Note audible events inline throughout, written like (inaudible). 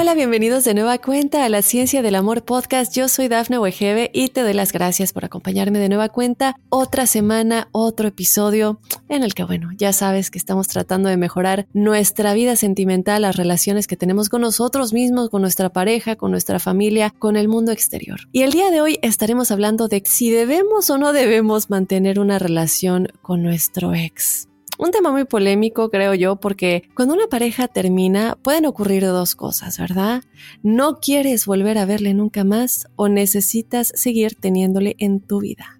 Hola, bienvenidos de nueva cuenta a la Ciencia del Amor Podcast. Yo soy Dafne Wegebe y te doy las gracias por acompañarme de nueva cuenta. Otra semana, otro episodio en el que, bueno, ya sabes que estamos tratando de mejorar nuestra vida sentimental, las relaciones que tenemos con nosotros mismos, con nuestra pareja, con nuestra familia, con el mundo exterior. Y el día de hoy estaremos hablando de si debemos o no debemos mantener una relación con nuestro ex. Un tema muy polémico, creo yo, porque cuando una pareja termina pueden ocurrir dos cosas, ¿verdad? No quieres volver a verle nunca más o necesitas seguir teniéndole en tu vida.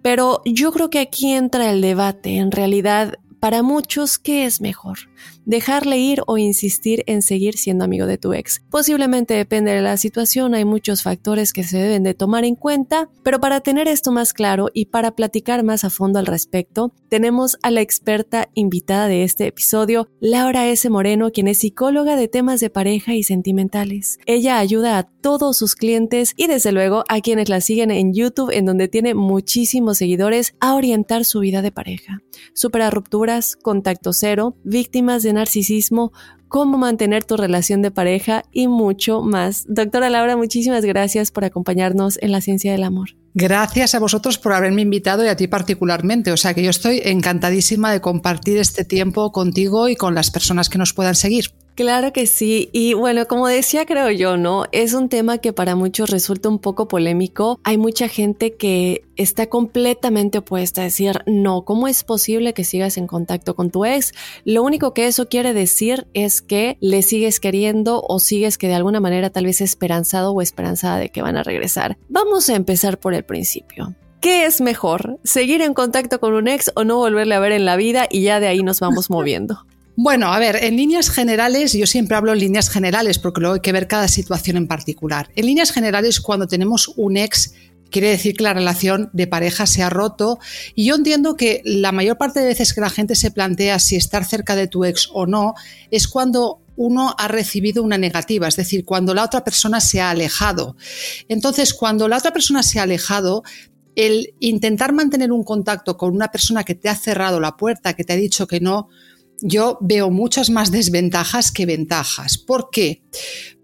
Pero yo creo que aquí entra el debate. En realidad, para muchos, ¿qué es mejor? ¿Dejarle ir o insistir en seguir siendo amigo de tu ex? Posiblemente depende de la situación, hay muchos factores que se deben de tomar en cuenta, pero para tener esto más claro y para platicar más a fondo al respecto, tenemos a la experta invitada de este episodio, Laura S. Moreno, quien es psicóloga de temas de pareja y sentimentales. Ella ayuda a todos sus clientes y desde luego a quienes la siguen en YouTube, en donde tiene muchísimos seguidores, a orientar su vida de pareja. Supera rupturas, contacto cero, víctimas de narcisismo, cómo mantener tu relación de pareja y mucho más. Doctora Laura, muchísimas gracias por acompañarnos en la ciencia del amor. Gracias a vosotros por haberme invitado y a ti particularmente. O sea que yo estoy encantadísima de compartir este tiempo contigo y con las personas que nos puedan seguir. Claro que sí. Y bueno, como decía, creo yo, ¿no? Es un tema que para muchos resulta un poco polémico. Hay mucha gente que está completamente opuesta a decir, no, ¿cómo es posible que sigas en contacto con tu ex? Lo único que eso quiere decir es que le sigues queriendo o sigues que de alguna manera tal vez esperanzado o esperanzada de que van a regresar. Vamos a empezar por el principio. ¿Qué es mejor? ¿Seguir en contacto con un ex o no volverle a ver en la vida y ya de ahí nos vamos (laughs) moviendo? Bueno, a ver, en líneas generales, yo siempre hablo en líneas generales porque luego hay que ver cada situación en particular. En líneas generales, cuando tenemos un ex, quiere decir que la relación de pareja se ha roto y yo entiendo que la mayor parte de veces que la gente se plantea si estar cerca de tu ex o no es cuando uno ha recibido una negativa, es decir, cuando la otra persona se ha alejado. Entonces, cuando la otra persona se ha alejado, el intentar mantener un contacto con una persona que te ha cerrado la puerta, que te ha dicho que no, yo veo muchas más desventajas que ventajas. ¿Por qué?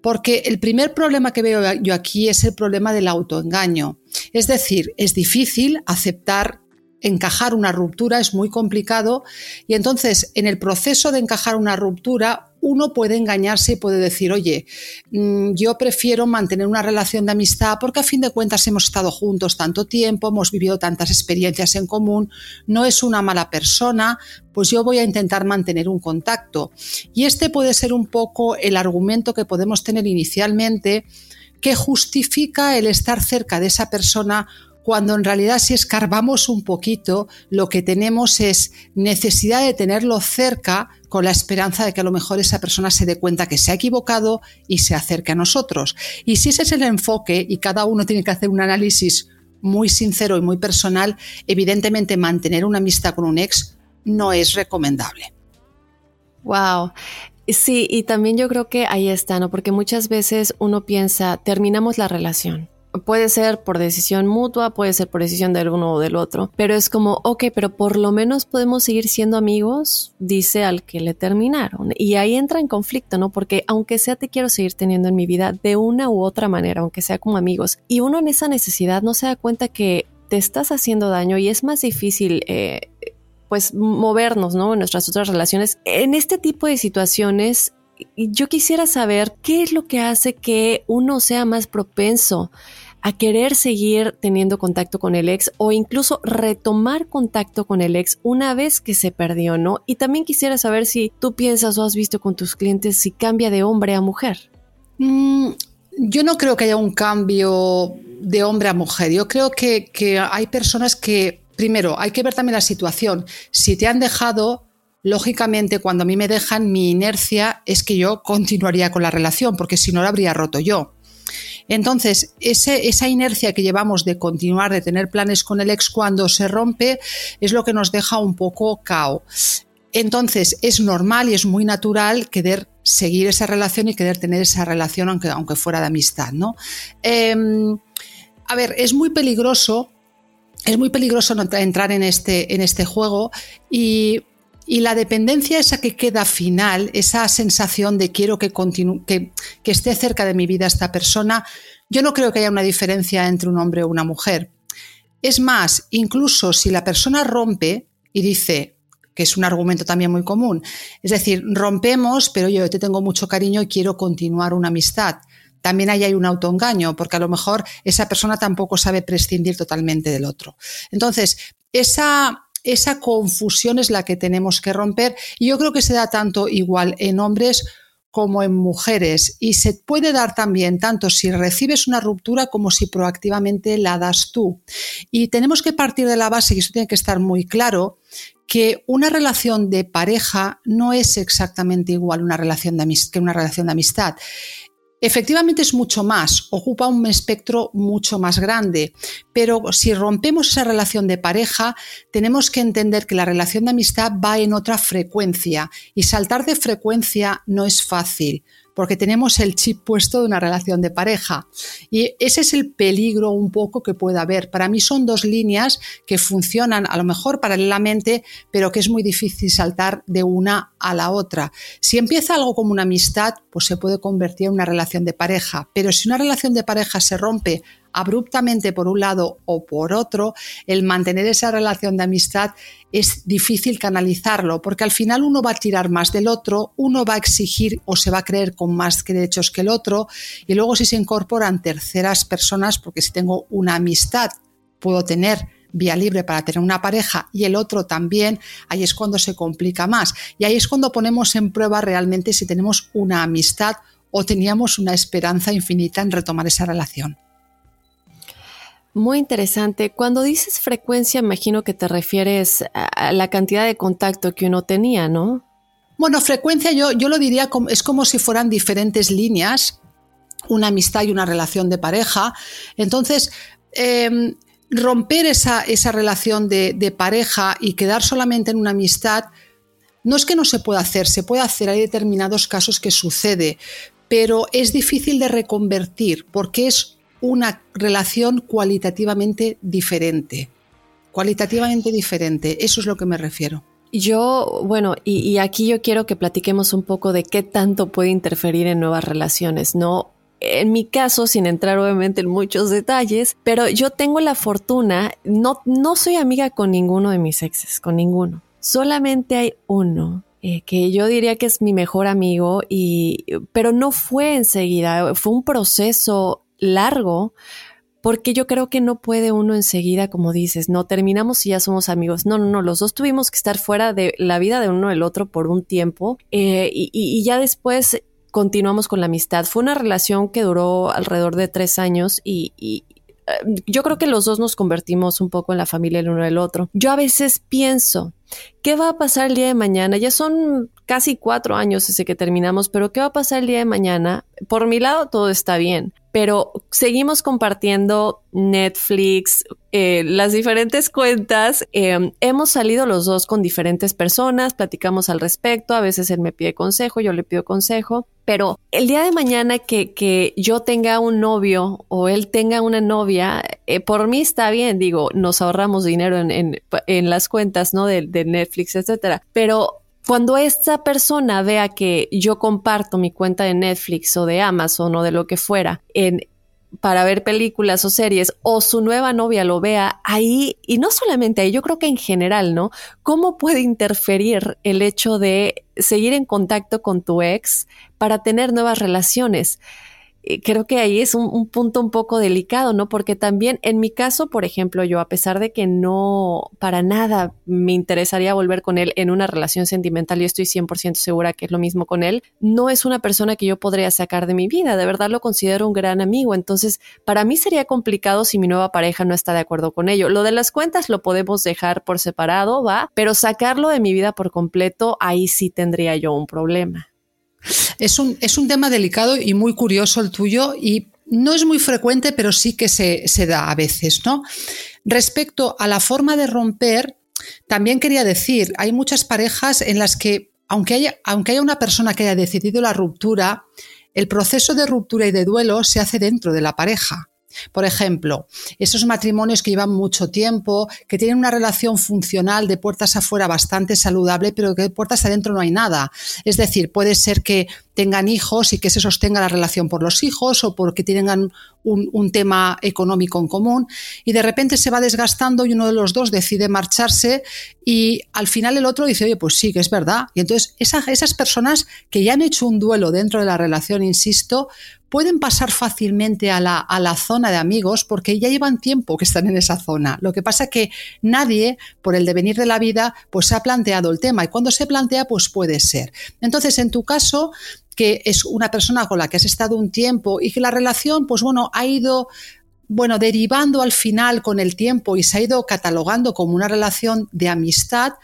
Porque el primer problema que veo yo aquí es el problema del autoengaño. Es decir, es difícil aceptar encajar una ruptura es muy complicado y entonces en el proceso de encajar una ruptura uno puede engañarse y puede decir, oye, mm, yo prefiero mantener una relación de amistad porque a fin de cuentas hemos estado juntos tanto tiempo, hemos vivido tantas experiencias en común, no es una mala persona, pues yo voy a intentar mantener un contacto. Y este puede ser un poco el argumento que podemos tener inicialmente que justifica el estar cerca de esa persona cuando en realidad si escarbamos un poquito, lo que tenemos es necesidad de tenerlo cerca con la esperanza de que a lo mejor esa persona se dé cuenta que se ha equivocado y se acerque a nosotros. Y si ese es el enfoque y cada uno tiene que hacer un análisis muy sincero y muy personal, evidentemente mantener una amistad con un ex no es recomendable. Wow. Sí, y también yo creo que ahí está, ¿no? Porque muchas veces uno piensa, terminamos la relación Puede ser por decisión mutua, puede ser por decisión del uno o del otro, pero es como, ok, pero por lo menos podemos seguir siendo amigos, dice al que le terminaron. Y ahí entra en conflicto, ¿no? Porque aunque sea te quiero seguir teniendo en mi vida de una u otra manera, aunque sea como amigos, y uno en esa necesidad no se da cuenta que te estás haciendo daño y es más difícil eh, pues movernos, ¿no? En nuestras otras relaciones. En este tipo de situaciones yo quisiera saber qué es lo que hace que uno sea más propenso a querer seguir teniendo contacto con el ex o incluso retomar contacto con el ex una vez que se perdió, ¿no? Y también quisiera saber si tú piensas o has visto con tus clientes si cambia de hombre a mujer. Mm, yo no creo que haya un cambio de hombre a mujer. Yo creo que, que hay personas que, primero, hay que ver también la situación. Si te han dejado, lógicamente cuando a mí me dejan, mi inercia es que yo continuaría con la relación, porque si no la habría roto yo. Entonces, esa inercia que llevamos de continuar, de tener planes con el ex cuando se rompe, es lo que nos deja un poco cao. Entonces, es normal y es muy natural querer seguir esa relación y querer tener esa relación, aunque, aunque fuera de amistad, ¿no? Em, a ver, es muy peligroso es muy peligroso entrar en este, en este juego y y la dependencia esa que queda final, esa sensación de quiero que, que, que esté cerca de mi vida esta persona, yo no creo que haya una diferencia entre un hombre o una mujer. Es más, incluso si la persona rompe y dice, que es un argumento también muy común, es decir, rompemos, pero yo te tengo mucho cariño y quiero continuar una amistad. También ahí hay un autoengaño, porque a lo mejor esa persona tampoco sabe prescindir totalmente del otro. Entonces, esa, esa confusión es la que tenemos que romper y yo creo que se da tanto igual en hombres como en mujeres y se puede dar también tanto si recibes una ruptura como si proactivamente la das tú. Y tenemos que partir de la base, y eso tiene que estar muy claro, que una relación de pareja no es exactamente igual una relación de que una relación de amistad. Efectivamente es mucho más, ocupa un espectro mucho más grande, pero si rompemos esa relación de pareja, tenemos que entender que la relación de amistad va en otra frecuencia y saltar de frecuencia no es fácil porque tenemos el chip puesto de una relación de pareja. Y ese es el peligro un poco que puede haber. Para mí son dos líneas que funcionan a lo mejor paralelamente, pero que es muy difícil saltar de una a la otra. Si empieza algo como una amistad, pues se puede convertir en una relación de pareja, pero si una relación de pareja se rompe abruptamente por un lado o por otro, el mantener esa relación de amistad es difícil canalizarlo, porque al final uno va a tirar más del otro, uno va a exigir o se va a creer con más derechos que el otro, y luego si se incorporan terceras personas, porque si tengo una amistad, puedo tener vía libre para tener una pareja y el otro también, ahí es cuando se complica más. Y ahí es cuando ponemos en prueba realmente si tenemos una amistad o teníamos una esperanza infinita en retomar esa relación. Muy interesante. Cuando dices frecuencia, imagino que te refieres a la cantidad de contacto que uno tenía, ¿no? Bueno, frecuencia yo, yo lo diría como, es como si fueran diferentes líneas, una amistad y una relación de pareja. Entonces, em, romper esa, esa relación de, de, pareja y quedar solamente en una amistad, no es que no se pueda hacer, se puede hacer, hay determinados casos que sucede, pero es difícil de reconvertir porque es una relación cualitativamente diferente. Cualitativamente diferente, eso es lo que me refiero. Yo, bueno, y, aquí yo quiero que platiquemos un poco de qué tanto puede interferir en nuevas relaciones, ¿no? en mi caso, sin entrar obviamente en muchos detalles, pero yo tengo la fortuna, no, no soy amiga con ninguno de mis exes, con ninguno. Solamente hay uno eh, que yo diría que es mi mejor amigo y pero no fue enseguida, fue un proceso largo porque yo creo que no puede uno enseguida, como dices, no terminamos y ya somos amigos. No, no, no, los dos tuvimos que estar fuera de la vida de uno del otro por un tiempo eh, y, ya después continuamos con la amistad. Fue una relación que duró alrededor de tres años y, y eh, yo creo que los dos nos convertimos un poco en la familia el uno del otro. Yo a veces pienso, ¿qué va a pasar el día de mañana? Ya son casi cuatro años desde que terminamos, pero ¿qué va a pasar el día de mañana? Por mi lado, todo está bien pero seguimos compartiendo Netflix, eh, las diferentes cuentas. Em, hemos salido los dos con diferentes personas, platicamos al respecto, a veces él me pide consejo, yo le pido consejo, pero el día de mañana que, que yo tenga un novio o él tenga una novia, eh, por mí está bien, digo, nos ahorramos dinero en, en, las cuentas, ¿no? Netflix, etcétera, pero cuando esta persona vea que yo comparto mi cuenta de Netflix o de Amazon o de lo que fuera para ver películas o series o su nueva novia lo vea ahí y no solamente ahí, yo creo que en general, ¿no? ¿Cómo puede interferir el hecho de seguir en contacto con tu ex para tener nuevas relaciones? Eh, creo que ahí es un, punto un poco delicado, ¿no? Porque también en mi caso, por ejemplo, yo a pesar de que no para nada me interesaría volver con él en una relación sentimental y estoy 100% segura que es lo mismo con él, no es una persona que yo podría sacar de mi vida, de verdad lo considero un gran amigo, entonces para mí sería complicado si mi nueva pareja no está de acuerdo con ello. Lo de las cuentas lo podemos dejar por separado, va, pero sacarlo de mi vida por completo, ahí sí tendría yo un problema. Es un, es un tema delicado y muy curioso el tuyo y no es muy frecuente, pero sí que se, se da a veces, ¿no? Respecto a la forma de romper, también quería decir, hay muchas parejas en las que, aunque haya, aunque haya una persona que haya decidido la ruptura, el proceso de ruptura y de duelo se hace dentro de la pareja. Por ejemplo, esos matrimonios que llevan mucho tiempo, que tienen una relación funcional de puertas afuera bastante saludable, pero que de puertas adentro no hay nada. Es decir, puede ser que tengan hijos y que se sostenga la relación por los hijos o porque tengan un, tema económico en común y de repente se va desgastando y uno de los dos decide marcharse y al final el otro dice, oye, pues sí, que es verdad. Y entonces esas personas que ya han hecho un duelo dentro de la relación, insisto, pueden pasar fácilmente a la, a la, zona de amigos porque ya llevan tiempo que están en esa zona. Lo que pasa es que nadie, por el devenir de la vida, pues se ha planteado el tema y cuando se plantea, pues puede ser. Entonces, en tu caso, que es una persona con la que has estado un tiempo y que la relación, pues bueno, ha ido bueno, derivando al final con el tiempo y se ha ido catalogando como una relación de amistad,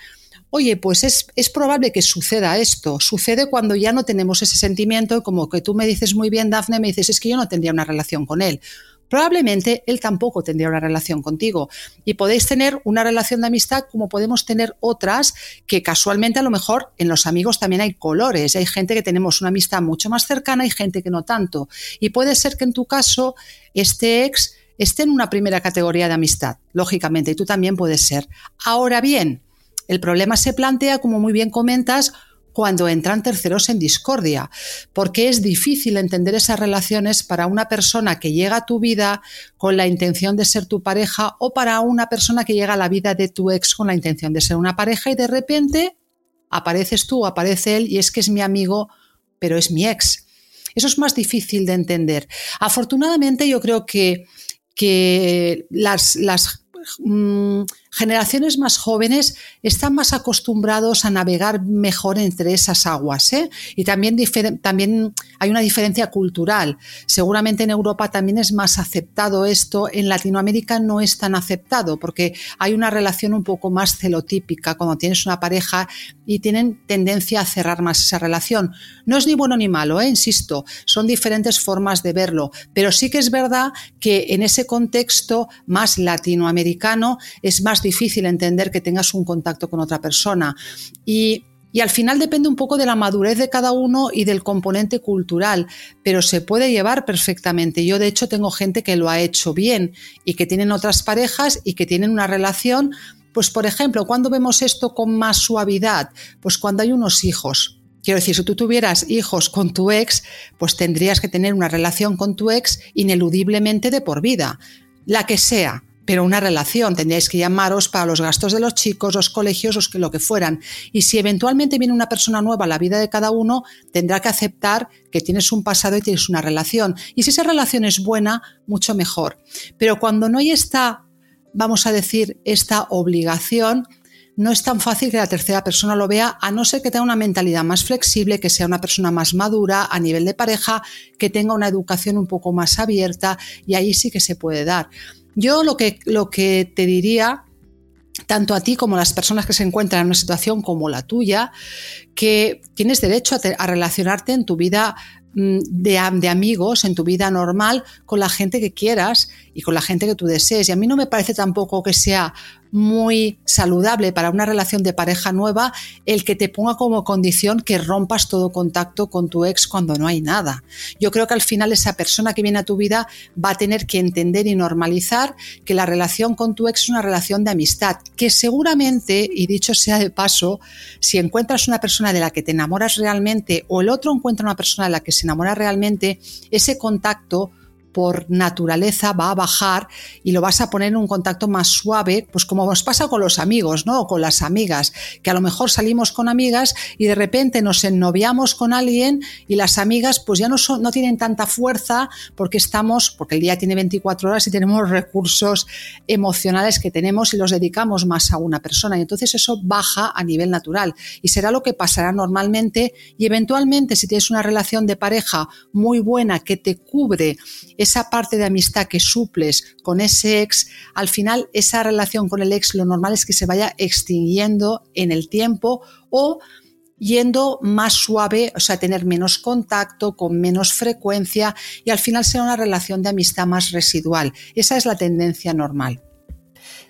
oye, pues es, es, probable que suceda esto. Sucede cuando ya no tenemos ese sentimiento, como que tú me dices muy bien, Dafne, me dices, es que yo no tendría una relación con él. Probablemente él tampoco tendría una relación contigo. Y podéis tener una relación de amistad como podemos tener otras que casualmente a lo mejor en los amigos también hay colores. Hay gente que tenemos una amistad mucho más cercana y gente que no tanto. Y puede ser que en tu caso este ex esté en una primera categoría de amistad, lógicamente, y tú también puedes ser. Ahora bien, el problema se plantea, como muy bien comentas, cuando entran terceros en discordia, porque es difícil entender esas relaciones para una persona que llega a tu vida con la intención de ser tu pareja o para una persona que llega a la vida de tu ex con la intención de ser una pareja y de repente apareces tú, aparece él y es que es mi amigo, pero es mi ex. Eso es más difícil de entender. Afortunadamente yo creo que, que las, las mm, generaciones más jóvenes están más acostumbrados a navegar mejor entre esas aguas. ¿eh? Y también, también hay una diferencia cultural. Seguramente en Europa también es más aceptado esto, en Latinoamérica no es tan aceptado porque hay una relación un poco más celotípica cuando tienes una pareja y tienen tendencia a cerrar más esa relación. No es ni bueno ni malo, ¿eh? insisto, son diferentes formas de verlo, pero sí que es verdad que en ese contexto más latinoamericano es más difícil entender que tengas un contacto con otra persona. Y, al final depende un poco de la madurez de cada uno y del componente cultural, pero se puede llevar perfectamente. Yo de hecho tengo gente que lo ha hecho bien y que tienen otras parejas y que tienen una relación, pues por ejemplo, cuando vemos esto con más suavidad? Pues cuando hay unos hijos Quiero decir, si tú tuvieras hijos con tu ex, pues tendrías que tener una relación con tu ex ineludiblemente de por vida, la que sea pero una relación. Tendríais que llamaros para los gastos de los chicos, los colegios, los que, lo que fueran. Y si eventualmente viene una persona nueva a la vida de cada uno, tendrá que aceptar que tienes un pasado y tienes una relación. Y si esa relación es buena, mucho mejor. Pero cuando no hay esta, vamos a decir, esta obligación, no es tan fácil que la tercera persona lo vea, a no ser que tenga una mentalidad más flexible, que sea una persona más madura a nivel de pareja, que tenga una educación un poco más abierta y ahí sí que se puede dar. Yo lo que, lo que te diría, tanto a ti como a las personas que se encuentran en una situación como la tuya, que tienes derecho a, relacionarte en tu vida mm, de, de, amigos en tu vida normal con la gente que quieras y con la gente que tú desees. Y a mí no me parece tampoco que sea muy saludable para una relación de pareja nueva el que te ponga como condición que rompas todo contacto con tu ex cuando no hay nada. Yo creo que al final esa persona que viene a tu vida va a tener que entender y normalizar que la relación con tu ex es una relación de amistad, que seguramente, y dicho sea de paso, si encuentras una persona de la que te enamoras realmente o el otro encuentra una persona de la que se enamora realmente, ese contacto por naturaleza va a bajar y lo vas a poner en un contacto más suave, pues como nos pasa con los amigos, ¿no? O con las amigas, que a lo mejor salimos con amigas y de repente nos ennoviamos con alguien y las amigas pues ya no, son, no tienen tanta fuerza porque estamos, porque el día tiene 24 horas y tenemos (laughs) recursos emocionales que tenemos y los dedicamos más a una persona y entonces eso baja a nivel natural y será lo que pasará normalmente y eventualmente si tienes una relación de pareja muy buena que te cubre esa parte de amistad que suples con ese ex, al final esa relación con el ex lo normal es que se vaya extinguiendo en el tiempo o yendo más suave, o sea, tener menos contacto, con menos frecuencia y al final será una relación de amistad más residual. Esa es la tendencia normal.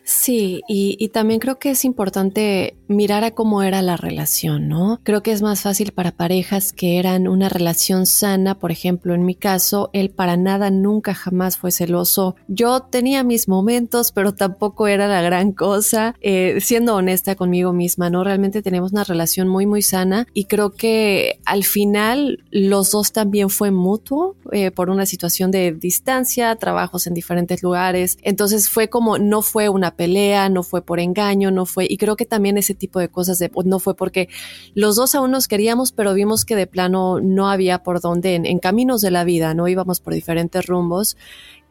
Sí, y, también creo que es importante mirar a cómo era la relación, ¿no? Creo que es más fácil para parejas que eran una relación sana, por ejemplo, en mi caso, él para nada nunca jamás fue celoso. Yo tenía mis momentos, pero tampoco era la gran cosa, eh, siendo honesta conmigo misma, ¿no? Realmente tenemos una relación muy, muy sana y creo que al final los dos también fue mutuo eh, por una situación de distancia, trabajos en diferentes lugares, entonces fue como, no fue una pelea, no fue por engaño, no fue, y creo que también ese tipo de cosas de, no fue porque los dos aún nos queríamos, pero vimos que de plano no había por dónde, en, caminos de la vida, no íbamos por diferentes rumbos.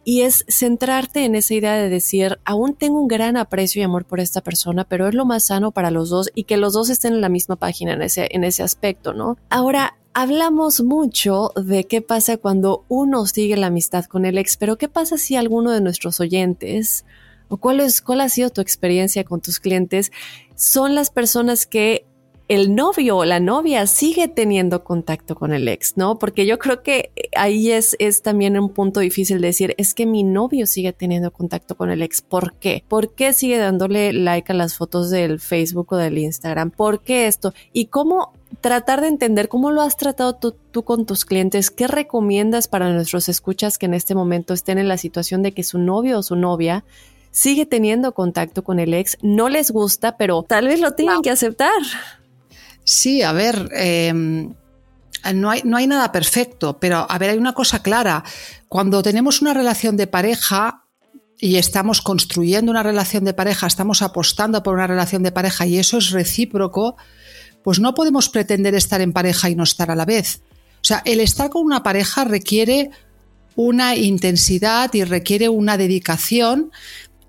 Y es centrarte en esa idea de decir, aún tengo un gran aprecio y amor por esta persona, pero es lo más sano para los dos y que los dos estén en la misma página en ese, en ese aspecto, ¿no? Ahora, hablamos mucho de qué pasa cuando uno sigue la amistad con el ex, pero ¿qué pasa si alguno de nuestros oyentes o cuál, es, cuál ha sido tu experiencia con tus clientes, son las personas que el novio o la novia sigue teniendo contacto con el ex, ¿no? Porque yo creo que ahí es, es también un punto difícil decir, es que mi novio sigue teniendo contacto con el ex. ¿Por qué? ¿Por qué sigue dándole like a las fotos del Facebook o del Instagram? ¿Por qué esto? Y cómo tratar de entender cómo lo has tratado tú, tú, con tus clientes, qué recomiendas para nuestros escuchas que en este momento estén en la situación de que su novio o su novia sigue teniendo contacto con el ex, no les gusta, pero tal vez lo tengan que aceptar. Sí, a ver, em, no, hay, no hay nada perfecto, pero a ver, hay una cosa clara. Cuando tenemos una relación de pareja, y estamos construyendo una relación de pareja, estamos apostando por una relación de pareja y eso es recíproco, pues no podemos pretender estar en pareja y no estar a la vez. O sea, el estar con una pareja requiere una intensidad y requiere una dedicación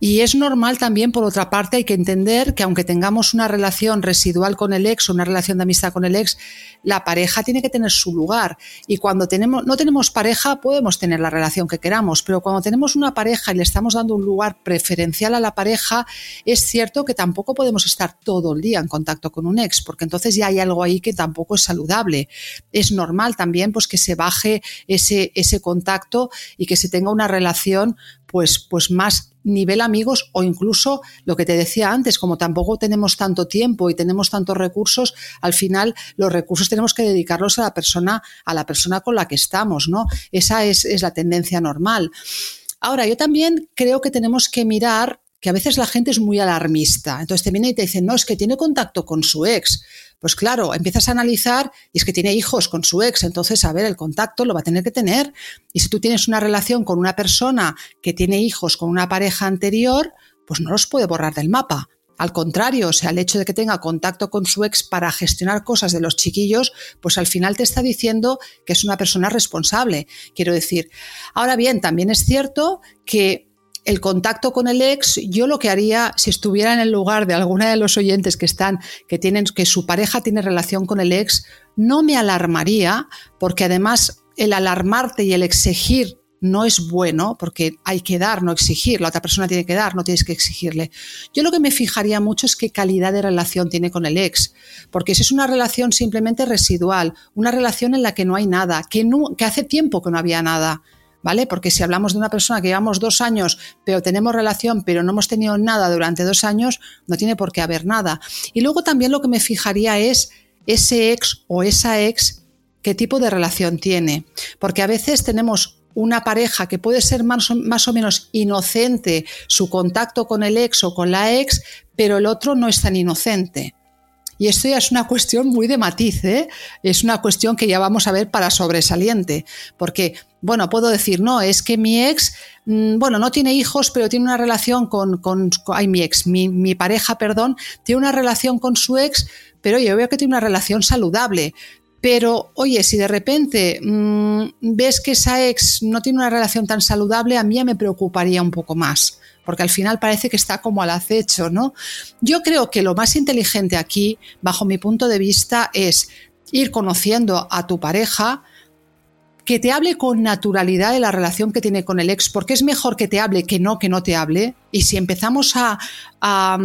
y es normal también, por otra parte, hay que entender que aunque tengamos una relación residual con el ex o una relación de amistad con el ex, la pareja tiene que tener su lugar. Y cuando tenemos, no tenemos pareja, podemos tener la relación que queramos, pero cuando tenemos una pareja y le estamos dando un lugar preferencial a la pareja, es cierto que tampoco podemos estar todo el día en contacto con un ex, porque entonces ya hay algo ahí que tampoco es saludable. Es normal también pues, que se baje ese, ese contacto y que se tenga una relación pues, pues más nivel amigos o incluso lo que te decía antes, como tampoco tenemos tanto tiempo y tenemos tantos recursos, al final los recursos tenemos que dedicarlos a la persona, a la persona con la que estamos, ¿no? Esa es, es la tendencia normal. Ahora, yo también creo que tenemos que mirar que a veces la gente es muy alarmista. Entonces te viene y te dice, no, es que tiene contacto con su ex. Pues claro, empiezas a analizar y es que tiene hijos con su ex, entonces, a ver, el contacto lo va a tener que tener. Y si tú tienes una relación con una persona que tiene hijos con una pareja anterior, pues no los puede borrar del mapa. Al contrario, o sea, el hecho de que tenga contacto con su ex para gestionar cosas de los chiquillos, pues al final te está diciendo que es una persona responsable, quiero decir. Ahora bien, también es cierto que el contacto con el ex, yo lo que haría si estuviera en el lugar de alguna de los oyentes que están, que tienen, que su pareja tiene relación con el ex, no me alarmaría, porque además el alarmarte y el exigir no es bueno, porque hay que dar, no exigir, la otra persona tiene que dar, no tienes que exigirle. Yo lo que me fijaría mucho es qué calidad de relación tiene con el ex, porque si es una relación simplemente residual, una relación en la que no hay nada, que, no, que hace tiempo que no había nada, ¿vale? Porque si hablamos de una persona que llevamos dos años, pero tenemos relación, pero no hemos tenido nada durante dos años, no tiene por qué haber nada. Y luego también lo que me fijaría es ese ex o esa ex, qué tipo de relación tiene. Porque a veces tenemos una pareja que puede ser más o, más o, menos inocente su contacto con el ex o con la ex, pero el otro no es tan inocente. Y esto ya es una cuestión muy de matiz, ¿eh? es una cuestión que ya vamos a ver para sobresaliente, porque, bueno, puedo decir, no, es que mi ex, mmm, bueno, no tiene hijos, pero tiene una relación con, con, ay, mi ex, mi, mi, pareja, perdón, tiene una relación con su ex, pero yo veo que tiene una relación saludable. Pero, oye, si de repente mmm, ves que esa ex no tiene una relación tan saludable, a mí ya me preocuparía un poco más porque al final parece que está como al acecho, ¿no? Yo creo que lo más inteligente aquí, bajo mi punto de vista, es ir conociendo a tu pareja, que te hable con naturalidad de la relación que tiene con el ex, porque es mejor que te hable que no que no te hable. Y si empezamos a, a,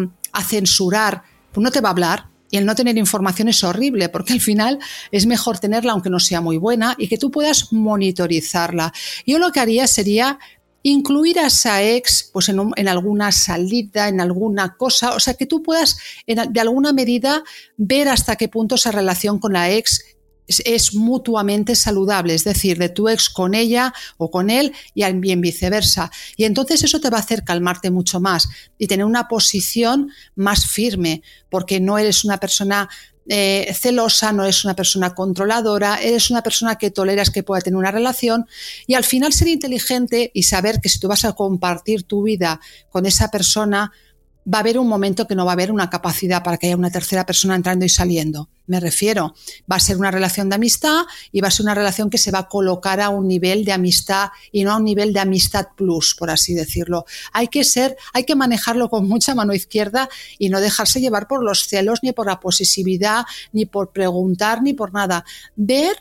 censurar, pues no te va a hablar, y el no tener información es horrible, porque al final es mejor tenerla aunque no sea muy buena y que tú puedas monitorizarla. Yo lo que haría sería incluir a esa ex pues en, un, en, alguna salida, en alguna cosa, o sea, que tú puedas de alguna medida ver hasta qué punto esa relación con la ex es, es, mutuamente saludable, es decir, de tu ex con ella o con él y bien viceversa. Y entonces eso te va a hacer calmarte mucho más y tener una posición más firme, porque no eres una persona eh, celosa, no eres una persona controladora, eres una persona que toleras que pueda tener una relación y al final ser inteligente y saber que si tú vas a compartir tu vida con esa persona, va a haber un momento que no va a haber una capacidad para que haya una tercera persona entrando y saliendo. Me refiero, va a ser una relación de amistad y va a ser una relación que se va a colocar a un nivel de amistad y no a un nivel de amistad plus, por así decirlo. Hay que ser, hay que manejarlo con mucha mano izquierda y no dejarse llevar por los celos, ni por la posesividad, ni por preguntar, ni por nada. Ver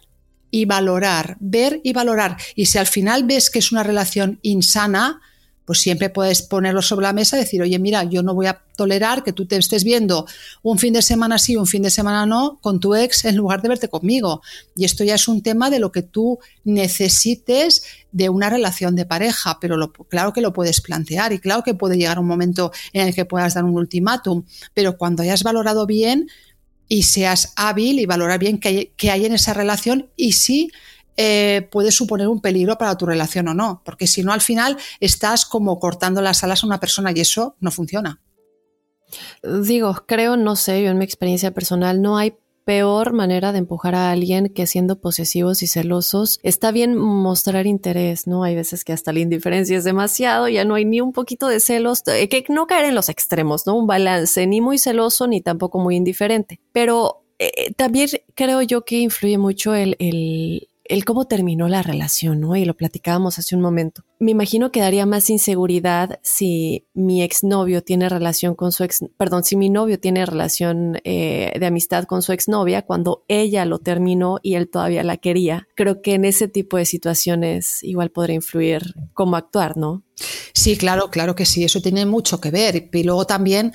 y valorar, ver y valorar. Y si al final ves que es una relación insana, pues siempre puedes ponerlo sobre la mesa y decir, oye, mira, yo no voy a tolerar que tú te estés viendo un fin de semana sí, un fin de semana no, con tu ex en lugar de verte conmigo. Y esto ya es un tema de lo que tú necesites de una relación de pareja, pero claro que lo puedes plantear y claro que puede llegar un momento en el que puedas dar un ultimátum, pero cuando hayas valorado bien y seas hábil y valorar bien qué hay, qué hay en esa relación y si eh, puede suponer un peligro para tu relación o no, porque si no al final estás como cortando las alas a una persona y eso no funciona. Digo, creo, no sé, yo en mi experiencia personal no hay peor manera de empujar a alguien que siendo posesivos y celosos. Está bien mostrar interés, ¿no? Hay veces que hasta la indiferencia es demasiado, ya no hay ni un poquito de celos, eh, que no caer en los extremos, ¿no? Un balance, ni muy celoso ni tampoco muy indiferente. Pero eh, también creo yo que influye mucho el, el el cómo terminó la relación, ¿no? Y lo platicábamos hace un momento. Me imagino que daría más inseguridad si mi exnovio tiene relación con su ex, perdón, si mi novio tiene relación eh, de amistad con su exnovia cuando ella lo terminó y él todavía la quería. Creo que en ese tipo de situaciones igual podría influir cómo actuar, ¿no? Sí, claro, claro que sí, eso tiene mucho que ver. Y luego también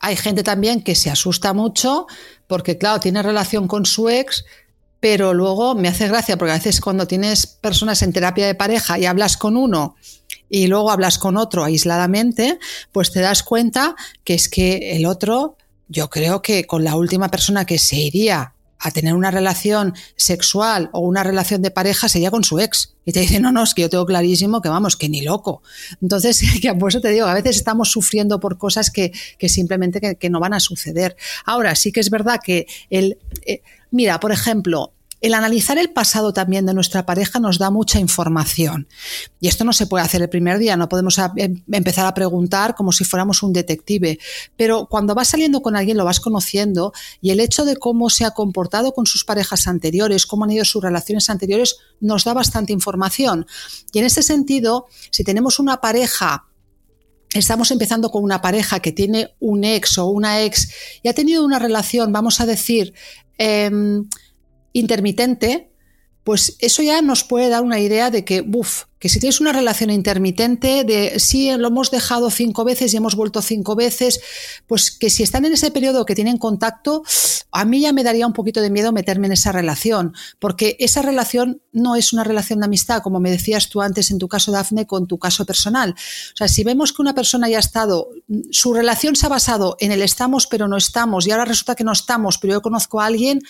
hay gente también que se asusta mucho porque, claro, tiene relación con su ex, pero luego me hace gracia porque a veces cuando tienes personas en terapia de pareja y hablas con uno y luego hablas con otro aisladamente, pues te das cuenta que es que el otro, yo creo que con la última persona que se iría a tener una relación sexual o una relación de pareja sería con su ex. Y te dice, no, no, es que yo tengo clarísimo que vamos, que ni loco. Entonces, (laughs) que por eso te digo, a veces estamos sufriendo por cosas que, que simplemente que, no van a suceder. Ahora, sí que es verdad que el... Eh, mira, por ejemplo, el analizar el pasado también de nuestra pareja nos da mucha información. Y esto no se puede hacer el primer día, no podemos em, empezar a preguntar como si fuéramos un detective. Pero cuando vas saliendo con alguien lo vas conociendo y el hecho de cómo se ha comportado con sus parejas anteriores, cómo han ido sus relaciones anteriores, nos da bastante información. Y en ese sentido, si tenemos una pareja estamos empezando con una pareja que tiene un ex o una ex y ha tenido una relación, vamos a decir, em, intermitente, pues eso ya nos puede dar una idea de que, buf, que si tienes una relación intermitente de si lo hemos dejado cinco veces y hemos vuelto cinco veces, pues que si están en ese periodo que tienen contacto, a mí ya me daría un poquito de miedo meterme en esa relación, porque esa relación no es una relación de amistad, como me decías tú antes en tu caso, Dafne, con tu caso personal. O sea, si vemos que una persona ya ha estado, su relación se ha basado en el estamos pero no estamos y ahora resulta que no estamos, pero yo conozco a alguien,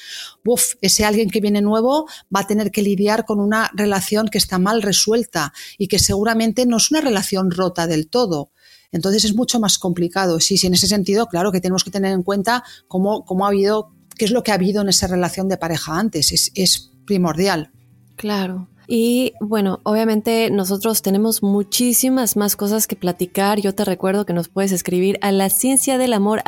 uff, ese alguien que viene nuevo va a tener que lidiar con una relación que está mal resuelta y que seguramente no es una relación rota del todo. Entonces es mucho más complicado. Sí, sí, en ese sentido, claro que tenemos que tener en cuenta cómo, cómo ha habido, qué es lo que ha habido en esa relación de pareja antes. Es, es primordial. Claro. Y bueno, obviamente nosotros tenemos muchísimas más cosas que platicar. Yo te recuerdo que nos puedes escribir a la ciencia del amor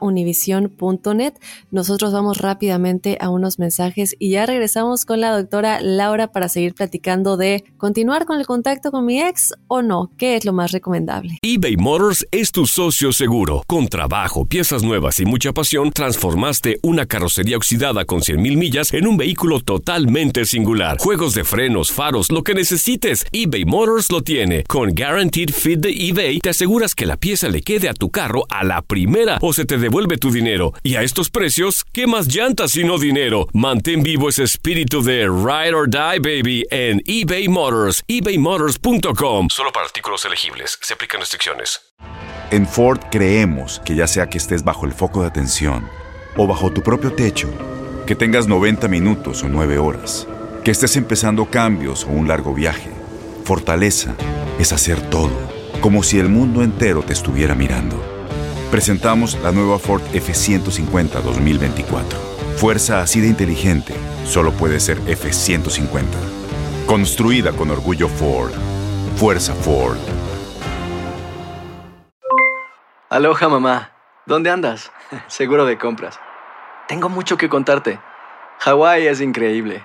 univision.net. Nosotros vamos rápidamente a unos mensajes y ya regresamos con la doctora Laura para seguir platicando de continuar con el contacto con mi ex o no, qué es lo más recomendable. eBay Motors es tu socio seguro. Con trabajo, piezas nuevas y mucha pasión, transformaste una carrocería oxidada con 100.000 millas en un vehículo totalmente singular. Juegos de frenos faros, lo que necesites, eBay Motors lo tiene. Con Guaranteed Fit de eBay te aseguras que la pieza le quede a tu carro a la primera o se te devuelve tu dinero. Y a estos precios, ¿qué más llantas y no dinero? Mantén vivo ese espíritu de Ride or Die Baby en eBay Motors, ebaymotors.com. Solo para artículos elegibles, se aplican restricciones. En Ford creemos que ya sea que estés bajo el foco de atención o bajo tu propio techo, que tengas 90 minutos o 9 horas que estés empezando cambios o un largo viaje. Fortaleza es hacer todo, como si el mundo entero te estuviera mirando. Presentamos la nueva Ford F150 2024. Fuerza así de inteligente solo puede ser F150. Construida con orgullo Ford. Fuerza Ford. Aloha mamá. ¿Dónde andas? (laughs) Seguro de compras. Tengo mucho que contarte. Hawái es increíble.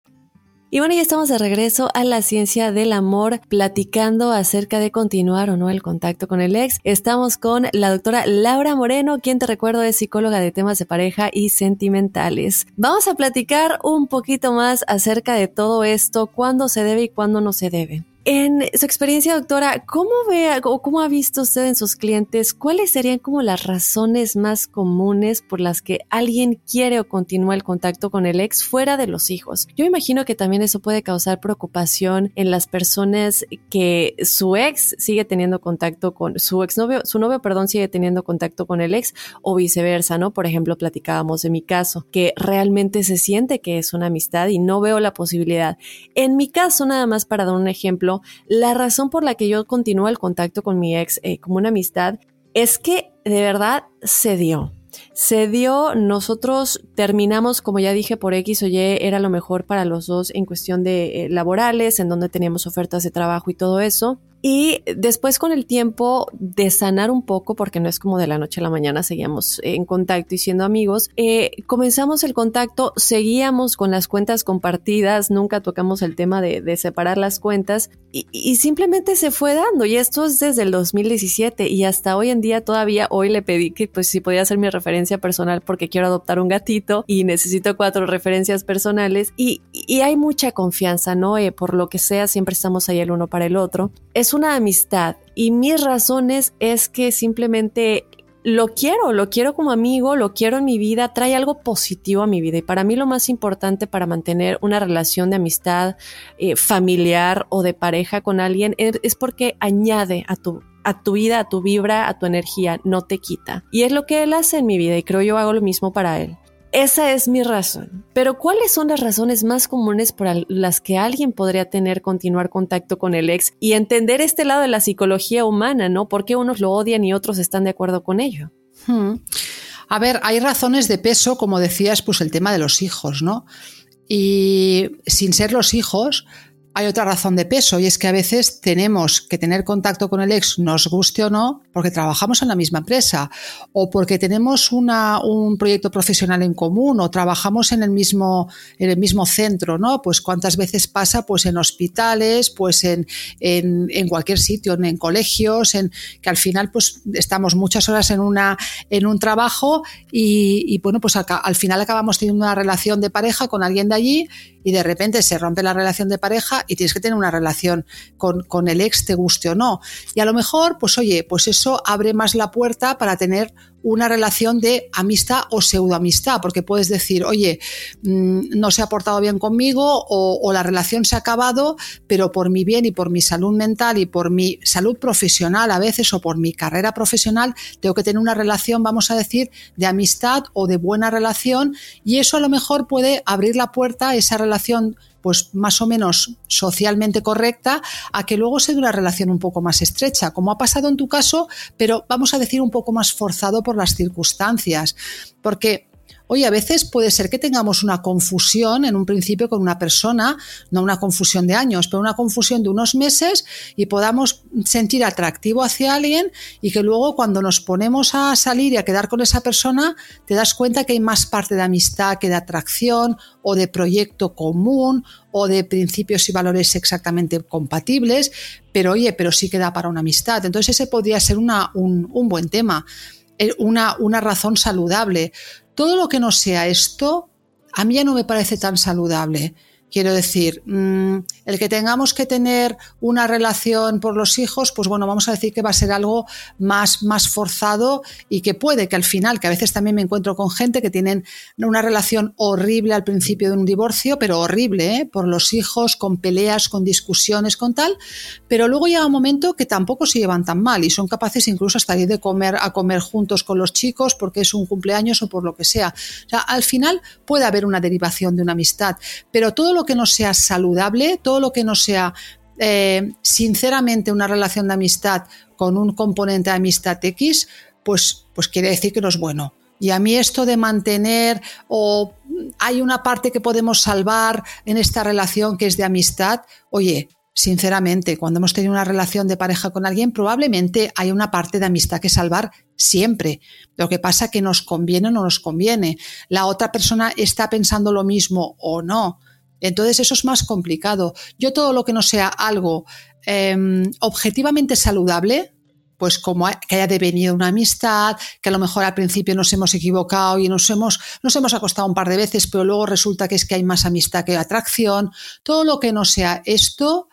Y bueno, ya estamos de regreso a la ciencia del amor, platicando acerca de continuar o no el contacto con el ex. Estamos con la doctora Laura Moreno, quien te recuerdo es psicóloga de temas de pareja y sentimentales. Vamos a platicar un poquito más acerca de todo esto, cuándo se debe y cuándo no se debe. En su experiencia, doctora, ¿cómo ve o cómo ha visto usted en sus clientes cuáles serían como las razones más comunes por las que alguien quiere o continúa el contacto con el ex fuera de los hijos? Yo imagino que también eso puede causar preocupación en las personas que su ex sigue teniendo contacto con su exnovio, su novio, perdón, sigue teniendo contacto con el ex o viceversa, ¿no? Por ejemplo, platicábamos de mi caso, que realmente se siente que es una amistad y no veo la posibilidad. En mi caso, nada más para dar un ejemplo, la razón por la que yo continúo el contacto con mi ex eh, como una amistad es que de verdad se dio. Se dio, nosotros terminamos, como ya dije, por X o Y, era lo mejor para los dos en cuestión de eh, laborales, en donde teníamos ofertas de trabajo y todo eso. Y después con el tiempo de sanar un poco, porque no es como de la noche a la mañana seguíamos en contacto y siendo amigos, eh, comenzamos el contacto, seguíamos con las cuentas compartidas, nunca tocamos el tema de, de separar las cuentas y, y, simplemente se fue dando. Y esto es desde el 2017 y hasta hoy en día todavía hoy le pedí que pues si podía ser mi referencia personal porque quiero adoptar un gatito y necesito cuatro referencias personales y, y hay mucha confianza, ¿no? Eh, por lo que sea, siempre estamos ahí el uno para el otro. Es una amistad y mis razones es que simplemente lo quiero, lo quiero como amigo, lo quiero en mi vida, trae algo positivo a mi vida. Y para mí lo más importante para mantener una relación de amistad eh, familiar o de pareja con alguien es, es, porque añade a tu, a tu vida, a tu vibra, a tu energía, no te quita. Y es lo que él hace en mi vida y creo yo hago lo mismo para él. Esa es mi razón. Pero ¿cuáles son las razones más comunes por las que alguien podría tener continuar contacto con el ex y entender este lado de la psicología humana, ¿no? ¿Por qué unos lo odian y otros están de acuerdo con ello? Hmm. A ver, hay razones de peso, como decías, pues el tema de los hijos, ¿no? Y sin ser los hijos, hay otra razón de peso y es que a veces tenemos que tener contacto con el ex, nos guste o no, porque trabajamos en la misma empresa o porque tenemos una, un proyecto profesional en común o trabajamos en el mismo, en el mismo centro, ¿no? Pues cuántas veces pasa pues en hospitales, pues en, en, en cualquier sitio, en, colegios, en que al final pues estamos muchas horas en, una, en un trabajo y, bueno, pues al final acabamos teniendo una relación de pareja con alguien de allí y de repente se rompe la relación de pareja y tienes que tener una relación con, con, el ex, te guste o no. Y a lo mejor, pues oye, pues eso abre más la puerta para tener una relación de amistad o pseudoamistad, porque puedes decir, oye, mmm, no se ha portado bien conmigo o, la relación se ha acabado, pero por mi bien y por mi salud mental y por mi salud profesional a veces o por mi carrera profesional, tengo que tener una relación, vamos a decir, de amistad o de buena relación y eso a lo mejor puede abrir la puerta a esa relación pues más o menos socialmente correcta a que luego se dé una relación un poco más estrecha, como ha pasado en tu caso, pero vamos a decir un poco más forzado por las circunstancias, porque Oye, a veces puede ser que tengamos una confusión en un principio con una persona, no una confusión de años, pero una confusión de unos meses y podamos sentir atractivo hacia alguien y que luego cuando nos ponemos a salir y a quedar con esa persona, te das cuenta que hay más parte de amistad que de atracción o de proyecto común o de principios y valores exactamente compatibles, pero oye, pero sí queda para una amistad. Entonces ese podría ser un, un buen tema una, una razón saludable. Todo lo que no sea esto, a mí ya no me parece tan saludable. Quiero decir, mmm, el que tengamos que tener una relación por los hijos, pues bueno, vamos a decir que va a ser algo más, más forzado y que puede que al final, que a veces también me encuentro con gente que tienen una relación horrible al principio de un divorcio, pero horrible, ¿eh? por los hijos, con peleas, con discusiones, con tal, pero luego llega un momento que tampoco se llevan tan mal y son capaces incluso hasta ir de comer a comer juntos con los chicos porque es un cumpleaños o por lo que sea. O sea, al final puede haber una derivación de una amistad, pero todo lo que no sea saludable, todo lo que no sea eh, sinceramente una relación de amistad con un componente de amistad X, pues, pues quiere decir que no es bueno. Y a mí esto de mantener o hay una parte que podemos salvar en esta relación que es de amistad, oye, sinceramente, cuando hemos tenido una relación de pareja con alguien, probablemente hay una parte de amistad que salvar siempre. Lo que pasa que nos conviene o no nos conviene. La otra persona está pensando lo mismo o no. Entonces eso es más complicado. Yo todo lo que no sea algo eh, objetivamente saludable, pues como que haya devenido una amistad, que a lo mejor al principio nos hemos equivocado y nos hemos, nos hemos acostado un par de veces, pero luego resulta que es que hay más amistad que atracción. Todo lo que no sea esto,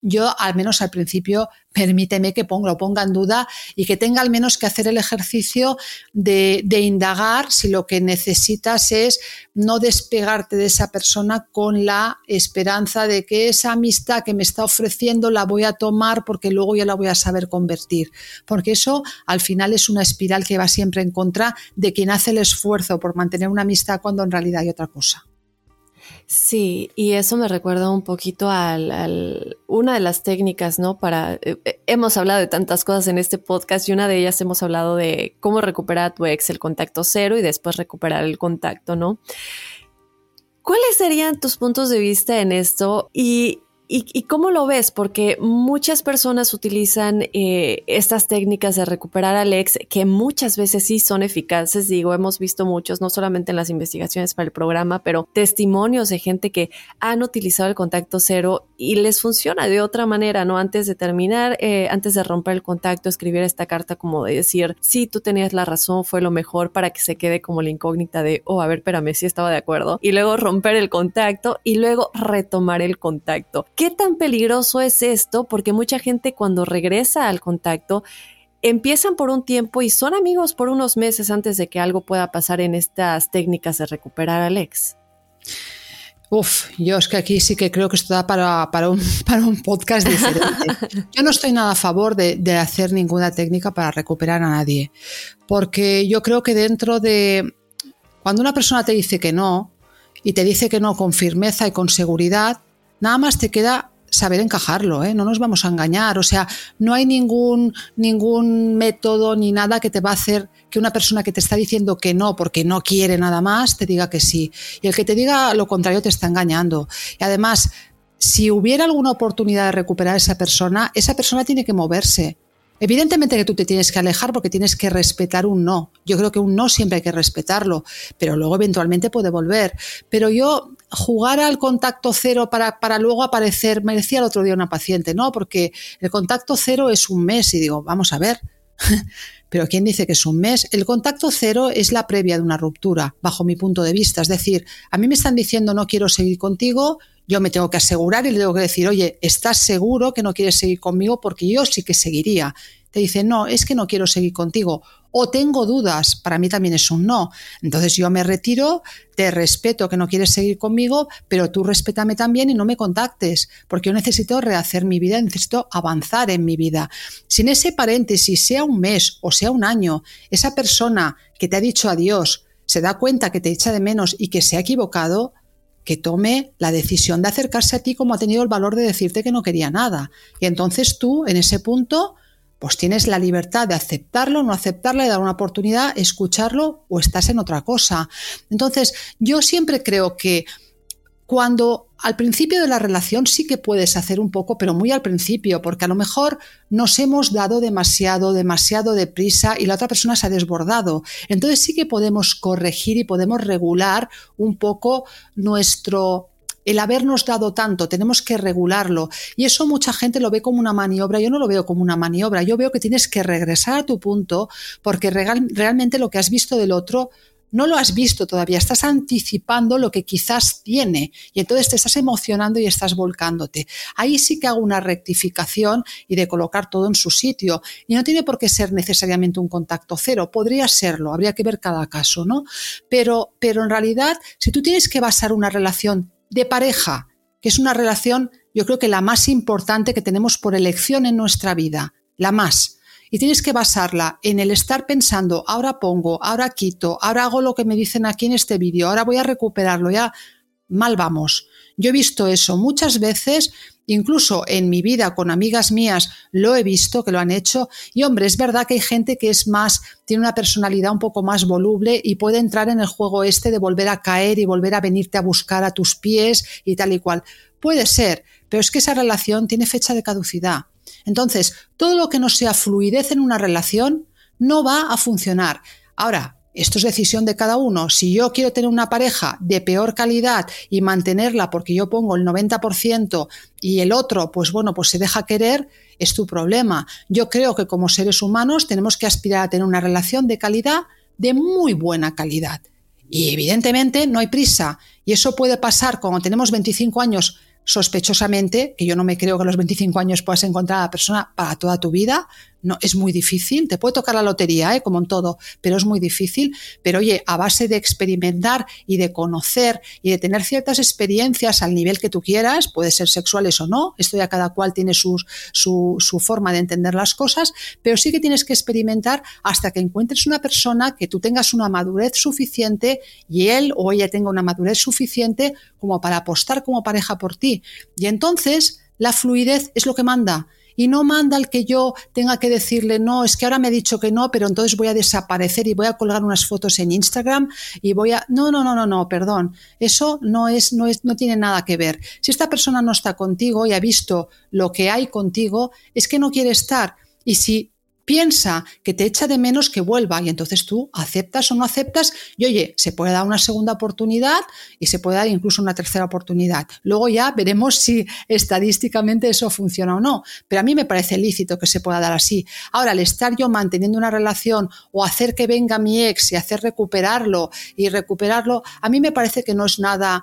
yo al menos al principio permíteme que ponga, lo ponga en duda y que tenga al menos que hacer el ejercicio de, de, indagar si lo que necesitas es no despegarte de esa persona con la esperanza de que esa amistad que me está ofreciendo la voy a tomar porque luego ya la voy a saber convertir. Porque eso al final es una espiral que va siempre en contra de quien hace el esfuerzo por mantener una amistad cuando en realidad hay otra cosa. Sí, y eso me recuerda un poquito al, una de las técnicas, ¿no? Para eh, hemos hablado de tantas cosas en este podcast y una de ellas hemos hablado de cómo recuperar a tu ex el contacto cero y después recuperar el contacto, ¿no? ¿Cuáles serían tus puntos de vista en esto? Y ¿Y, cómo lo ves? Porque muchas personas utilizan eh, estas técnicas de recuperar al ex que muchas veces sí son eficaces. Digo, hemos visto muchos, no solamente en las investigaciones para el programa, pero testimonios de gente que han utilizado el contacto cero y les funciona de otra manera, ¿no? Antes de terminar, eh, antes de romper el contacto, escribir esta carta como de decir, sí, tú tenías la razón, fue lo mejor para que se quede como la incógnita de, oh, a ver, espérame, sí estaba de acuerdo. Y luego romper el contacto y luego retomar el contacto. ¿Qué tan peligroso es esto? Porque mucha gente cuando regresa al contacto empiezan por un tiempo y son amigos por unos meses antes de que algo pueda pasar en estas técnicas de recuperar al ex. Uf, yo es que aquí sí que creo que esto da para, para, un, (laughs) para un, podcast diferente. (laughs) Yo no estoy nada a favor de, de, hacer ninguna técnica para recuperar a nadie, porque yo creo que dentro de... Cuando una persona te dice que no, y te dice que no con firmeza y con seguridad, nada más te queda saber encajarlo, ¿eh? no nos vamos a engañar. O sea, no hay ningún, ningún método ni nada que te va a hacer que una persona que te está diciendo que no porque no quiere nada más te diga que sí. Y el que te diga lo contrario te está engañando. Y además, si hubiera alguna oportunidad de recuperar a esa persona, esa persona tiene que moverse. Evidentemente que tú te tienes que alejar porque tienes que respetar un no. Yo creo que un no siempre hay que respetarlo, pero luego eventualmente puede volver. Pero yo jugar al contacto cero para, para luego aparecer, me decía el otro día una paciente, no, porque el contacto cero es un mes y digo, vamos a ver. (laughs) Pero ¿quién dice que es un mes? El contacto cero es la previa de una ruptura, bajo mi punto de vista. Es decir, a mí me están diciendo no quiero seguir contigo, yo me tengo que asegurar y le tengo que decir, oye, ¿estás seguro que no quieres seguir conmigo? Porque yo sí que seguiría. Te dice, no, es que no quiero seguir contigo. O tengo dudas, para mí también es un no. Entonces yo me retiro, te respeto que no quieres seguir conmigo, pero tú respétame también y no me contactes, porque yo necesito rehacer mi vida, necesito avanzar en mi vida. Sin ese paréntesis, sea un mes o sea un año, esa persona que te ha dicho adiós se da cuenta que te echa de menos y que se ha equivocado, que tome la decisión de acercarse a ti como ha tenido el valor de decirte que no quería nada. Y entonces tú, en ese punto, pues tienes la libertad de aceptarlo, no aceptarlo, de dar una oportunidad, escucharlo o estás en otra cosa. Entonces, yo siempre creo que cuando al principio de la relación sí que puedes hacer un poco, pero muy al principio, porque a lo mejor nos hemos dado demasiado, demasiado deprisa y la otra persona se ha desbordado. Entonces sí que podemos corregir y podemos regular un poco nuestro el habernos dado tanto, tenemos que regularlo. Y eso mucha gente lo ve como una maniobra, yo no lo veo como una maniobra, yo veo que tienes que regresar a tu punto porque realmente lo que has visto del otro no lo has visto todavía, estás anticipando lo que quizás tiene y entonces te estás emocionando y estás volcándote. Ahí sí que hago una rectificación y de colocar todo en su sitio. Y no tiene por qué ser necesariamente un contacto cero, podría serlo, habría que ver cada caso, ¿no? Pero, pero en realidad, si tú tienes que basar una relación de pareja, que es una relación, yo creo que la más importante que tenemos por elección en nuestra vida, la más y tienes que basarla en el estar pensando, ahora pongo, ahora quito, ahora hago lo que me dicen aquí en este vídeo, ahora voy a recuperarlo, ya mal vamos. Yo he visto eso muchas veces, incluso en mi vida con amigas mías lo he visto que lo han hecho y hombre, es verdad que hay gente que es más, tiene una personalidad un poco más voluble y puede entrar en el juego este de volver a caer y volver a venirte a buscar a tus pies y tal y cual. Puede ser, pero es que esa relación tiene fecha de caducidad. Entonces, todo lo que no sea fluidez en una relación no va a funcionar. Ahora, esto es decisión de cada uno. Si yo quiero tener una pareja de peor calidad y mantenerla porque yo pongo el 90% y el otro, pues bueno, pues se deja querer, es tu problema. Yo creo que como seres humanos tenemos que aspirar a tener una relación de calidad, de muy buena calidad. Y evidentemente no hay prisa. Y eso puede pasar cuando tenemos 25 años sospechosamente, que yo no me creo que a los 25 años puedas encontrar a la persona para toda tu vida, no, es muy difícil, te puede tocar la lotería, ¿eh? como en todo, pero es muy difícil. Pero oye, a base de experimentar y de conocer y de tener ciertas experiencias al nivel que tú quieras, puede ser sexuales o no, esto ya cada cual tiene su, su forma de entender las cosas, pero sí que tienes que experimentar hasta que encuentres una persona que tú tengas una madurez suficiente y él o ella tenga una madurez suficiente como para apostar como pareja por ti. Y entonces la fluidez es lo que manda y no manda al que yo tenga que decirle, no, es que ahora me he dicho que no, pero entonces voy a desaparecer y voy a colgar unas fotos en Instagram y voy a... No, no, no, no, no, perdón. Eso no, es, no, es, no tiene nada que ver. Si esta persona no está contigo y ha visto lo que hay contigo, es que no quiere estar. Y si piensa que te echa de menos que vuelva y entonces tú aceptas o no aceptas y oye, se puede dar una segunda oportunidad y se puede dar incluso una tercera oportunidad. Luego ya veremos si estadísticamente eso funciona o no, pero a mí me parece lícito que se pueda dar así. Ahora, al estar yo manteniendo una relación o hacer que venga mi ex y hacer recuperarlo y recuperarlo, a mí me parece que no es nada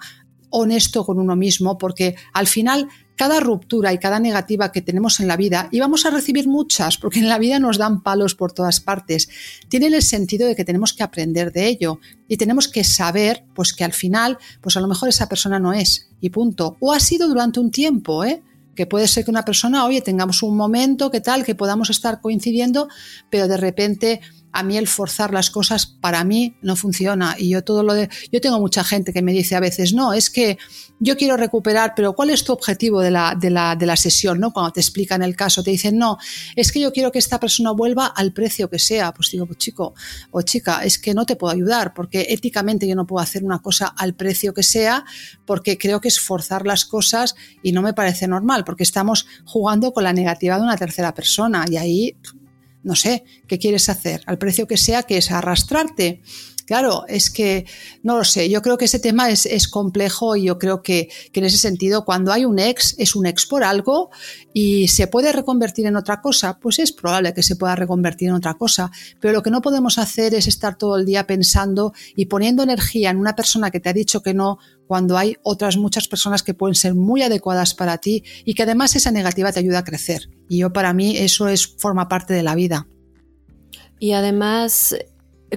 honesto con uno mismo porque al final cada ruptura y cada negativa que tenemos en la vida, y vamos a recibir muchas, porque en la vida nos dan palos por todas partes, tienen el sentido de que tenemos que aprender de ello y tenemos que saber, pues que al final, pues a lo mejor esa persona no es, y punto. O ha sido durante un tiempo, ¿eh? que puede ser que una persona, oye, tengamos un momento, que tal, que podamos estar coincidiendo, pero de repente a mí el forzar las cosas para mí no funciona. Y yo todo lo de yo tengo mucha gente que me dice a veces no es que yo quiero recuperar pero cuál es tu objetivo de la, de la, de la sesión no cuando te explican el caso te dicen no es que yo quiero que esta persona vuelva al precio que sea pues digo pues chico o chica es que no te puedo ayudar porque éticamente yo no puedo hacer una cosa al precio que sea porque creo que es forzar las cosas y no me parece normal porque estamos jugando con la negativa de una tercera persona y ahí no sé, ¿qué quieres hacer? Al precio que sea, que es arrastrarte. Claro, es que no lo sé, yo creo que ese tema es, complejo y yo creo que, que, en ese sentido cuando hay un ex es un ex por algo y se puede reconvertir en otra cosa, pues es probable que se pueda reconvertir en otra cosa, pero lo que no podemos hacer es estar todo el día pensando y poniendo energía en una persona que te ha dicho que no cuando hay otras muchas personas que pueden ser muy adecuadas para ti y que además esa negativa te ayuda a crecer. Y yo para mí eso es forma parte de la vida. Y además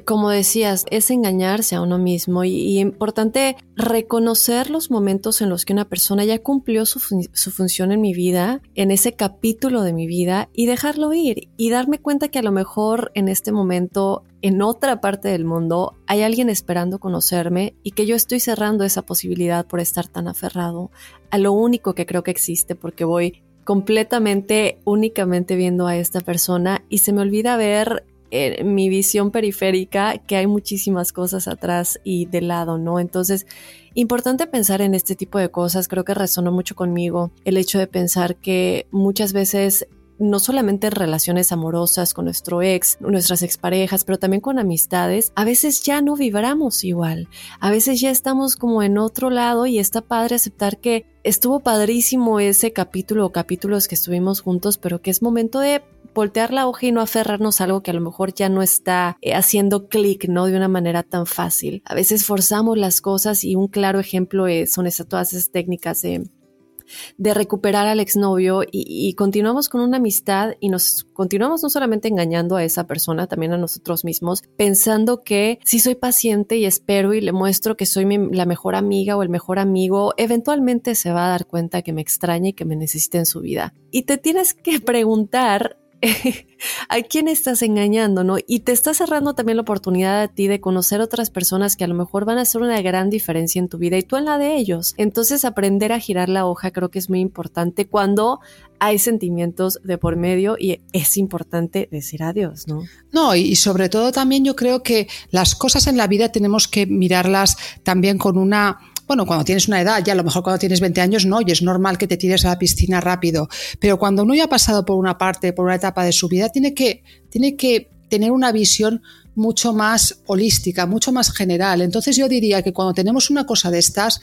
como decías, es engañarse a uno mismo y, importante reconocer los momentos en los que una persona ya cumplió su, su, función en mi vida, en ese capítulo de mi vida y dejarlo ir y darme cuenta que a lo mejor en este momento en otra parte del mundo hay alguien esperando conocerme y que yo estoy cerrando esa posibilidad por estar tan aferrado a lo único que creo que existe porque voy completamente, únicamente viendo a esta persona y se me olvida ver en mi visión periférica que hay muchísimas cosas atrás y de lado, ¿no? Entonces, importante pensar en este tipo de cosas, creo que resonó mucho conmigo el hecho de pensar que muchas veces no solamente en relaciones amorosas con nuestro ex, nuestras exparejas, pero también con amistades, a veces ya no vibramos igual. A veces ya estamos como en otro lado y está padre aceptar que estuvo padrísimo ese capítulo o capítulos que estuvimos juntos, pero que es momento de voltear la hoja y no aferrarnos a algo que a lo mejor ya no está eh, haciendo clic, ¿no? De una manera tan fácil. A veces forzamos las cosas y un claro ejemplo es, son esas, todas esas técnicas de recuperar al exnovio y, continuamos con una amistad y nos continuamos no solamente engañando a esa persona, también a nosotros mismos, pensando que si soy paciente y espero y le muestro que soy la mejor amiga o el mejor amigo, eventualmente se va a dar cuenta que me extraña y que me necesita en su vida. Y te tienes que preguntar (laughs) a quién estás engañando, ¿no? Y te está cerrando también la oportunidad a ti de conocer otras personas que a lo mejor van a hacer una gran diferencia en tu vida y tú en la de ellos. Entonces aprender a girar la hoja creo que es muy importante cuando hay sentimientos de por medio y es importante decir adiós, ¿no? No, y sobre todo también yo creo que las cosas en la vida tenemos que mirarlas también con una bueno, cuando tienes una edad, ya a lo mejor cuando tienes 20 años no, y es normal que te tires a la piscina rápido, pero cuando uno ya ha pasado por una parte, por una etapa de su vida, tiene que, tiene que tener una visión mucho más holística, mucho más general. Entonces yo diría que cuando tenemos una cosa de estas,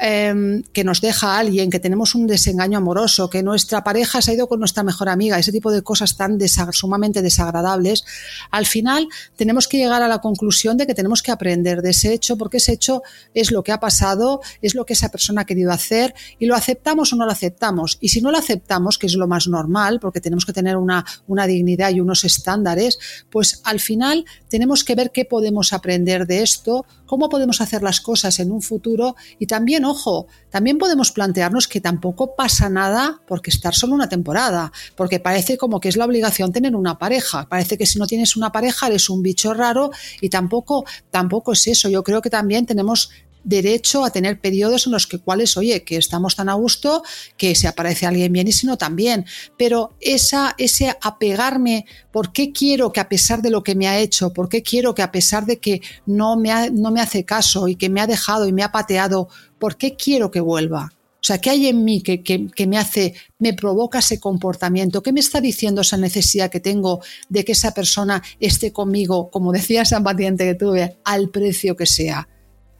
Em, que nos deja alguien, que tenemos un desengaño amoroso, que nuestra pareja se ha ido con nuestra mejor amiga, ese tipo de cosas tan sumamente desagradables, al final tenemos que llegar a la conclusión de que tenemos que aprender de ese hecho, porque ese hecho es lo que ha pasado, es lo que esa persona ha querido hacer y lo aceptamos o no lo aceptamos. Y si no lo aceptamos, que es lo más normal, porque tenemos que tener una, una dignidad y unos estándares, pues al final tenemos que ver qué podemos aprender de esto, cómo podemos hacer las cosas en un futuro y también, ojo, también podemos plantearnos que tampoco pasa nada porque estar solo una temporada, porque parece como que es la obligación tener una pareja, parece que si no tienes una pareja eres un bicho raro y tampoco, tampoco es eso. Yo creo que también tenemos derecho a tener periodos en los que cuales, oye, que estamos tan a gusto, que se aparece alguien bien y si no también. Pero esa, ese apegarme, ¿por qué quiero que a pesar de lo que me ha hecho, por qué quiero que a pesar de que no me, no me hace caso y que me ha dejado y me ha pateado, ¿por qué quiero que vuelva? O sea, ¿qué hay en mí que, que, me hace, me provoca ese comportamiento? ¿Qué me está diciendo esa necesidad que tengo de que esa persona esté conmigo, como decía esa paciente que tuve, al precio que sea?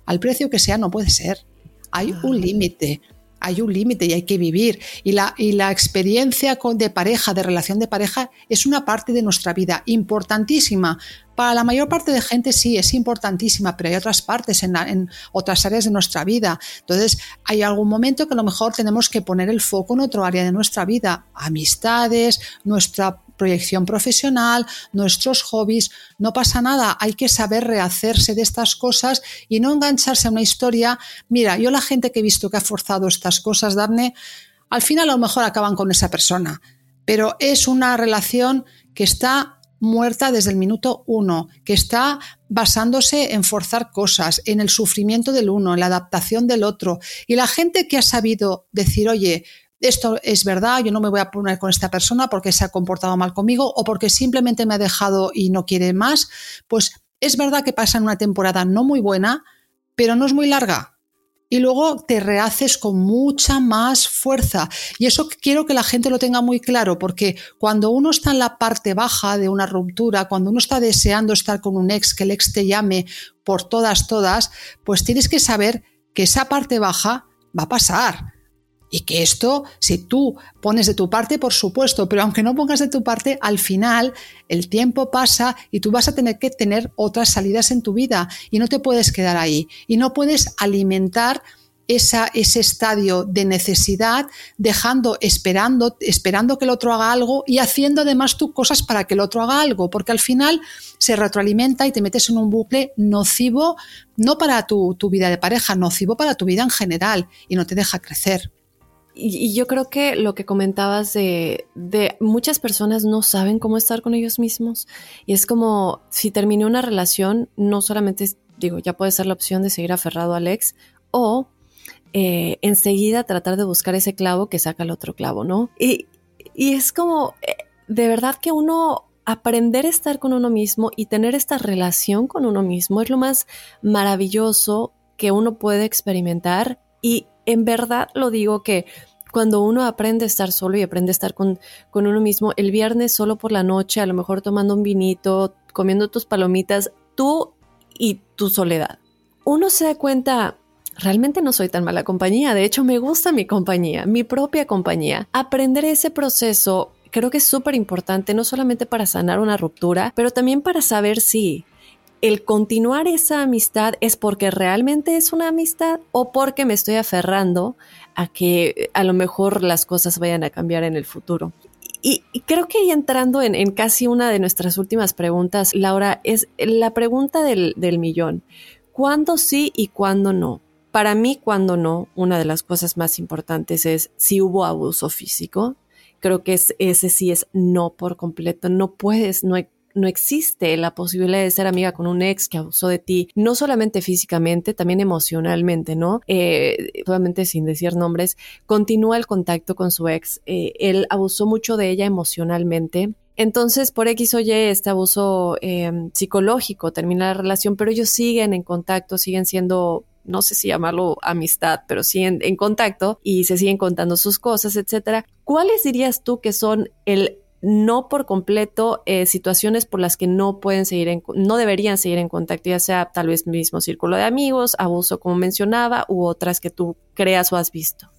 Al precio que sea no puede ser. Hay un límite, hay un límite y hay que vivir. Y la, y la experiencia de pareja, de relación de pareja, es una parte de nuestra vida importantísima, para la mayor parte de gente sí, es importantísima, pero hay otras partes en, otras áreas de nuestra vida. Entonces, hay algún momento que a lo mejor tenemos que poner el foco en otro área de nuestra vida, amistades, nuestra proyección profesional, nuestros hobbies, no pasa nada, hay que saber rehacerse de estas cosas y no engancharse a una historia. Mira, yo la gente que he visto que ha forzado estas cosas, Darne, al final a lo mejor acaban con esa persona, pero es una relación que está muerta desde el minuto uno, que está basándose en forzar cosas, en el sufrimiento del uno, en la adaptación del otro. Y la gente que ha sabido decir, oye, esto es verdad, yo no me voy a poner con esta persona porque se ha comportado mal conmigo o porque simplemente me ha dejado y no quiere más, pues es verdad que pasa en una temporada no muy buena, pero no es muy larga y luego te rehaces con mucha más fuerza. Y eso quiero que la gente lo tenga muy claro, porque cuando uno está en la parte baja de una ruptura, cuando uno está deseando estar con un ex, que el ex te llame por todas, todas, pues tienes que saber que esa parte baja va a pasar. Y que esto, si tú pones de tu parte, por supuesto, pero aunque no pongas de tu parte, al final el tiempo pasa y tú vas a tener que tener otras salidas en tu vida y no te puedes quedar ahí. Y no puedes alimentar ese estadio de necesidad, dejando, esperando, esperando que el otro haga algo y haciendo además tú cosas para que el otro haga algo, porque al final se retroalimenta y te metes en un bucle nocivo, no para tu vida de pareja, nocivo para tu vida en general y no te deja crecer. Y, yo creo que lo que comentabas de, de, muchas personas no saben cómo estar con ellos mismos. Y es como si terminé una relación, no solamente, digo, ya puede ser la opción de seguir aferrado al ex o eh, enseguida tratar de buscar ese clavo que saca el otro clavo, ¿no? Y, y es como, eh, de verdad que uno aprender a estar con uno mismo y tener esta relación con uno mismo es lo más maravilloso que uno puede experimentar y en verdad lo digo que cuando uno aprende a estar solo y aprende a estar con, con uno mismo, el viernes solo por la noche, a lo mejor tomando un vinito, comiendo tus palomitas, tú y tu soledad. Uno se da cuenta, realmente no soy tan mala compañía, de hecho me gusta mi compañía, mi propia compañía. Aprender ese proceso creo que es súper importante, no solamente para sanar una ruptura, pero también para saber si el continuar esa amistad es porque realmente es una amistad o porque me estoy aferrando a que a lo mejor las cosas vayan a cambiar en el futuro. Y, creo que entrando en, casi una de nuestras últimas preguntas, Laura, es la pregunta del, millón. ¿Cuándo sí y cuándo no? Para mí, cuando no, una de las cosas más importantes es si hubo abuso físico. Creo que es, ese sí es no por completo. No puedes, no hay no existe la posibilidad de ser amiga con un ex que abusó de ti, no solamente físicamente, también emocionalmente, ¿no? Eh, sin decir nombres, continúa el contacto con su ex. Eh, él abusó mucho de ella emocionalmente. Entonces, por X o Y, este abuso eh, psicológico termina la relación, pero ellos siguen en contacto, siguen siendo no sé si llamarlo amistad, pero siguen en contacto y se siguen contando sus cosas, etcétera. ¿Cuáles dirías tú que son el no por completo eh, situaciones por las que no pueden seguir en, no deberían seguir en contacto, ya sea tal vez mismo círculo de amigos, abuso como mencionaba, u otras que tú creas o has visto.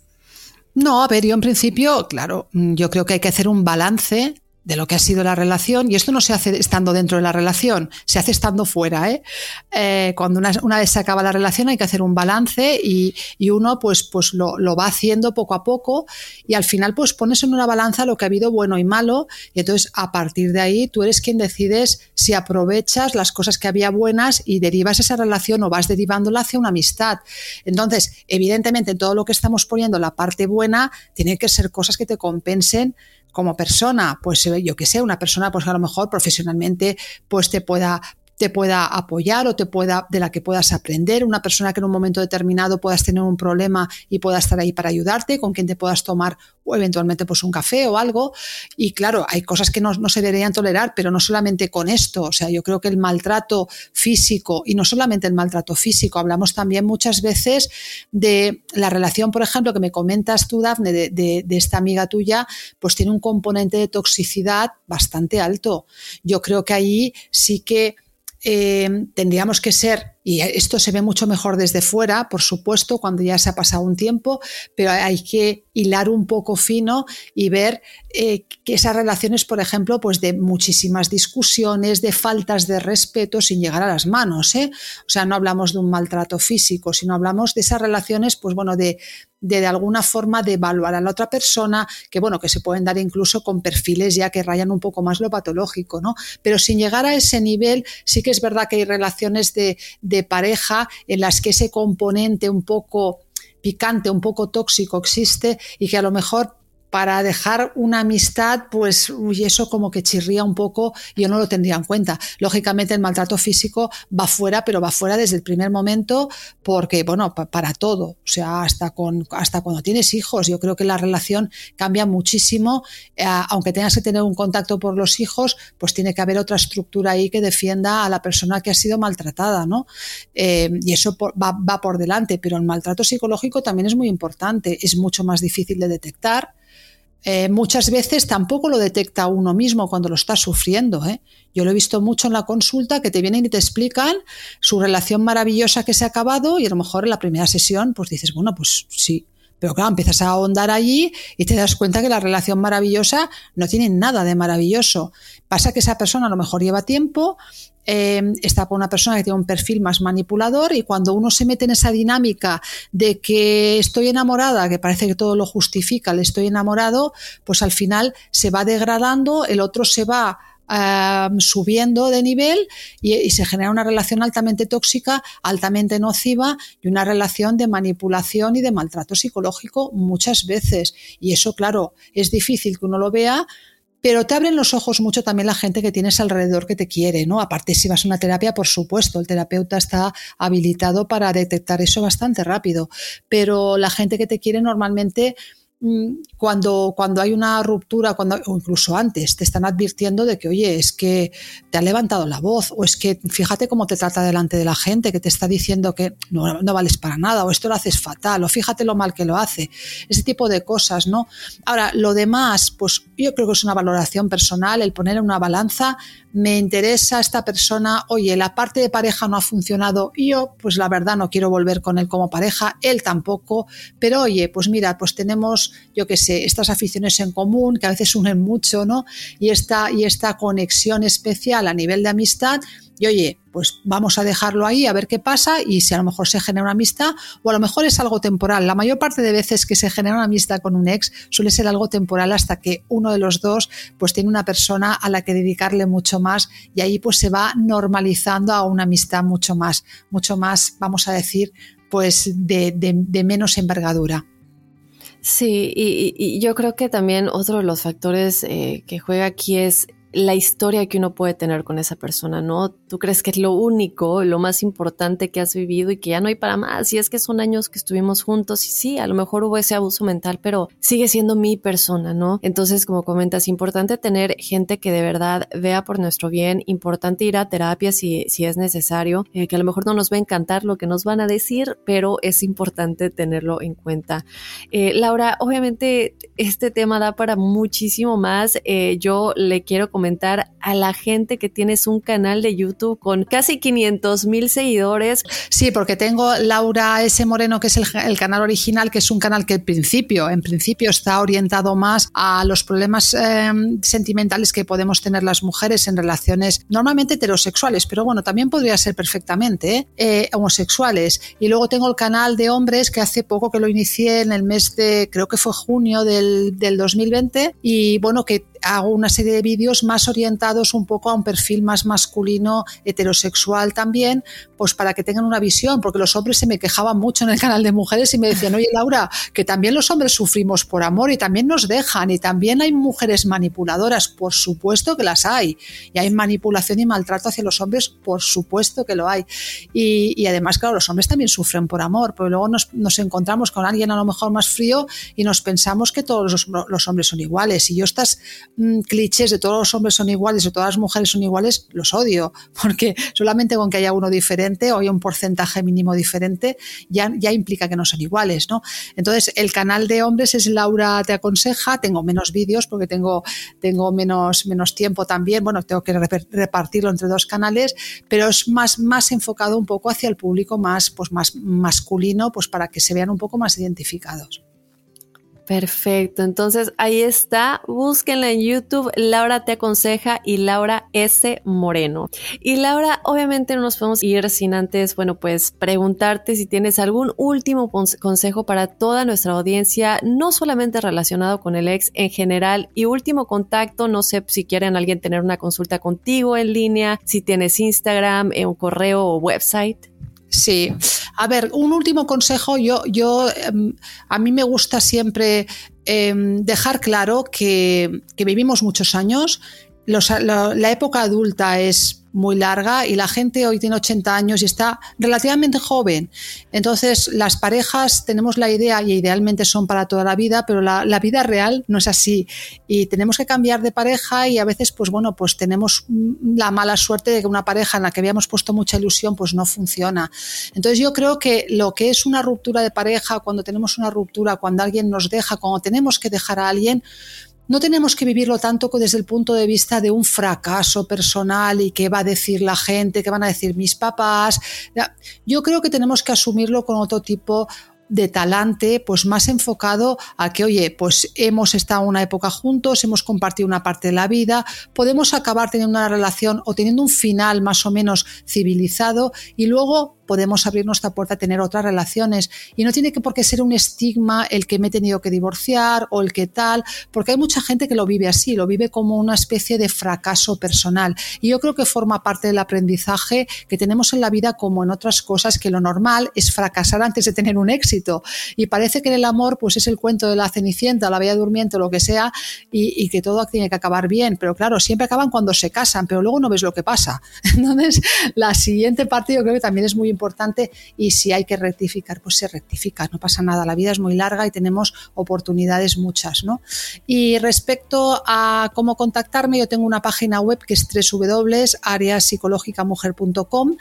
No, a ver, yo en principio, claro, yo creo que hay que hacer un balance de lo que ha sido la relación, y esto no se hace estando dentro de la relación, se hace estando fuera. ¿eh? eh cuando una, una, vez se acaba la relación hay que hacer un balance y, y uno pues, pues lo, lo, va haciendo poco a poco y al final pues pones en una balanza lo que ha habido bueno y malo y entonces a partir de ahí tú eres quien decides si aprovechas las cosas que había buenas y derivas esa relación o vas derivándola hacia una amistad. Entonces, evidentemente, todo lo que estamos poniendo, la parte buena, tiene que ser cosas que te compensen como persona, pues yo que sé, una persona pues a lo mejor profesionalmente pues te pueda te pueda apoyar o te pueda, de la que puedas aprender, una persona que en un momento determinado puedas tener un problema y pueda estar ahí para ayudarte, con quien te puedas tomar o eventualmente pues un café o algo. Y claro, hay cosas que no, no se deberían tolerar, pero no solamente con esto. O sea, yo creo que el maltrato físico, y no solamente el maltrato físico, hablamos también muchas veces de la relación, por ejemplo, que me comentas tú, Dafne, de, de esta amiga tuya, pues tiene un componente de toxicidad bastante alto. Yo creo que ahí sí que eh, tendríamos que ser, y esto se ve mucho mejor desde fuera, por supuesto, cuando ya se ha pasado un tiempo, pero hay que hilar un poco fino y ver eh, que esas relaciones, por ejemplo, pues de muchísimas discusiones, de faltas de respeto sin llegar a las manos. ¿eh? O sea, no hablamos de un maltrato físico, sino hablamos de esas relaciones, pues bueno, de, de, alguna forma de evaluar a la otra persona, que bueno, que se pueden dar incluso con perfiles ya que rayan un poco más lo patológico, ¿no? Pero sin llegar a ese nivel, sí que es verdad que hay relaciones de pareja en las que ese componente un poco picante, un poco tóxico existe y que a lo mejor para dejar una amistad, pues uy, eso como que chirría un poco, yo no lo tendría en cuenta. Lógicamente el maltrato físico va fuera, pero va fuera desde el primer momento porque, bueno, pa para todo, o sea, hasta, con, hasta cuando tienes hijos, yo creo que la relación cambia muchísimo, eh, aunque tengas que tener un contacto por los hijos, pues tiene que haber otra estructura ahí que defienda a la persona que ha sido maltratada, ¿no? Eh, y eso por, va, va por delante, pero el maltrato psicológico también es muy importante, es mucho más difícil de detectar, eh, muchas veces tampoco lo detecta uno mismo cuando lo está sufriendo. ¿eh? Yo lo he visto mucho en la consulta que te vienen y te explican su relación maravillosa que se ha acabado y a lo mejor en la primera sesión pues dices, bueno, pues sí. Pero claro, empiezas a ahondar allí y te das cuenta que la relación maravillosa no tiene nada de maravilloso. Pasa que esa persona a lo mejor lleva tiempo, eh, está con una persona que tiene un perfil más manipulador y cuando uno se mete en esa dinámica de que estoy enamorada, que parece que todo lo justifica, le estoy enamorado, pues al final se va degradando, el otro se va Uh, subiendo de nivel y, se genera una relación altamente tóxica, altamente nociva y una relación de manipulación y de maltrato psicológico muchas veces. Y eso, claro, es difícil que uno lo vea pero te abren los ojos mucho también la gente que tienes alrededor que te quiere, ¿no? Aparte, si vas a una terapia, por supuesto, el terapeuta está habilitado para detectar eso bastante rápido, pero la gente que te quiere normalmente cuando, cuando hay una ruptura, cuando, o incluso antes, te están advirtiendo de que, oye, es que te ha levantado la voz, o es que fíjate cómo te trata delante de la gente, que te está diciendo que no, no vales para nada, o esto lo haces fatal, o fíjate lo mal que lo hace, ese tipo de cosas, ¿no? Ahora, lo demás, pues yo creo que es una valoración personal, el poner en una balanza, me interesa esta persona, oye, la parte de pareja no ha funcionado, yo, pues la verdad no quiero volver con él como pareja, él tampoco, pero oye, pues mira, pues tenemos yo qué sé, estas aficiones en común que a veces unen mucho, ¿no? Y esta, y esta conexión especial a nivel de amistad, y oye, pues vamos a dejarlo ahí a ver qué pasa y si a lo mejor se genera una amistad o a lo mejor es algo temporal. La mayor parte de veces que se genera una amistad con un ex suele ser algo temporal hasta que uno de los dos pues tiene una persona a la que dedicarle mucho más y ahí pues se va normalizando a una amistad mucho más, mucho más, vamos a decir, pues de, de, de menos envergadura. Sí, y, y, yo creo que también otro de los factores eh, que juega aquí es la historia que uno puede tener con esa persona, ¿no? Tú crees que es lo único, lo más importante que has vivido y que ya no hay para más. Y es que son años que estuvimos juntos y sí, a lo mejor hubo ese abuso mental, pero sigue siendo mi persona, ¿no? Entonces, como comentas, importante tener gente que de verdad vea por nuestro bien, importante ir a terapia si, si es necesario, eh, que a lo mejor no nos va a encantar lo que nos van a decir, pero es importante tenerlo en cuenta. Eh, Laura, obviamente este tema da para muchísimo más. Eh, yo le quiero comentar comentar a la gente que tienes un canal de YouTube con casi 500 mil seguidores. Sí, porque tengo Laura S. Moreno, que es el, canal original, que es un canal que en principio, en principio está orientado más a los problemas eh, sentimentales que podemos tener las mujeres en relaciones normalmente heterosexuales, pero bueno, también podría ser perfectamente ¿eh? Eh, homosexuales. Y luego tengo el canal de hombres que hace poco que lo inicié en el mes de, creo que fue junio del, del 2020, y bueno, que hago una serie de vídeos más orientados un poco a un perfil más masculino, heterosexual también, pues para que tengan una visión, porque los hombres se me quejaban mucho en el canal de mujeres y me decían, oye Laura, que también los hombres sufrimos por amor y también nos dejan y también hay mujeres manipuladoras, por supuesto que las hay, y hay manipulación y maltrato hacia los hombres, por supuesto que lo hay. Y, además, claro, los hombres también sufren por amor, pero luego nos, encontramos con alguien a lo mejor más frío y nos pensamos que todos los, hombres son iguales. Y yo estas mm, clichés de todos los hombres son iguales o todas las mujeres son iguales, los odio, (laughs) porque solamente con que haya uno diferente o haya un porcentaje mínimo diferente, ya, ya implica que no son iguales, ¿no? Entonces, el canal de hombres es Laura Te Aconseja, tengo menos vídeos porque tengo, tengo menos, menos tiempo también, bueno, tengo que repartirlo entre dos canales, pero es más, más enfocado un poco hacia el público más, pues más masculino, pues para que se vean un poco más identificados. Perfecto, entonces ahí está, búsquenla en YouTube, Laura te aconseja y Laura S. Moreno. Y Laura, obviamente no nos podemos ir sin antes, bueno, pues preguntarte si tienes algún último consejo para toda nuestra audiencia, no solamente relacionado con el ex en general, y último contacto, no sé si quieren alguien tener una consulta contigo en línea, si tienes Instagram, eh, un correo o website. Sí, a ver, un último consejo, yo, yo em, a mí me gusta siempre em, dejar claro que, que, vivimos muchos años, la época adulta es muy larga y la gente hoy tiene 80 años y está relativamente joven. Entonces, las parejas tenemos la idea y idealmente son para toda la vida, pero la, vida real no es así. Y tenemos que cambiar de pareja y a veces, pues bueno, pues tenemos la mala suerte de que una pareja en la que habíamos puesto mucha ilusión, pues no funciona. Entonces, yo creo que lo que es una ruptura de pareja, cuando tenemos una ruptura, cuando alguien nos deja, cuando tenemos que dejar a alguien, no tenemos que vivirlo tanto desde el punto de vista de un fracaso personal y qué va a decir la gente, qué van a decir mis papás. Yo creo que tenemos que asumirlo con otro tipo de talante, pues más enfocado a que, oye, pues hemos estado una época juntos, hemos compartido una parte de la vida, podemos acabar teniendo una relación o teniendo un final más o menos civilizado y luego podemos abrir nuestra puerta a tener otras relaciones. Y no tiene que por qué ser un estigma el que me he tenido que divorciar o el que tal, porque hay mucha gente que lo vive así, lo vive como una especie de fracaso personal. Y yo creo que forma parte del aprendizaje que tenemos en la vida como en otras cosas, que lo normal es fracasar antes de tener un éxito. Y parece que en el amor pues es el cuento de la cenicienta, la bella durmiente, lo que sea, y, que todo tiene que acabar bien. Pero claro, siempre acaban cuando se casan, pero luego no ves lo que pasa. (laughs) Entonces, la siguiente parte yo creo que también es muy importante y si hay que rectificar, pues se rectifica, no pasa nada, la vida es muy larga y tenemos oportunidades muchas, ¿no? Y respecto a cómo contactarme, yo tengo una página web que es www.ariapsicológicamujer.com,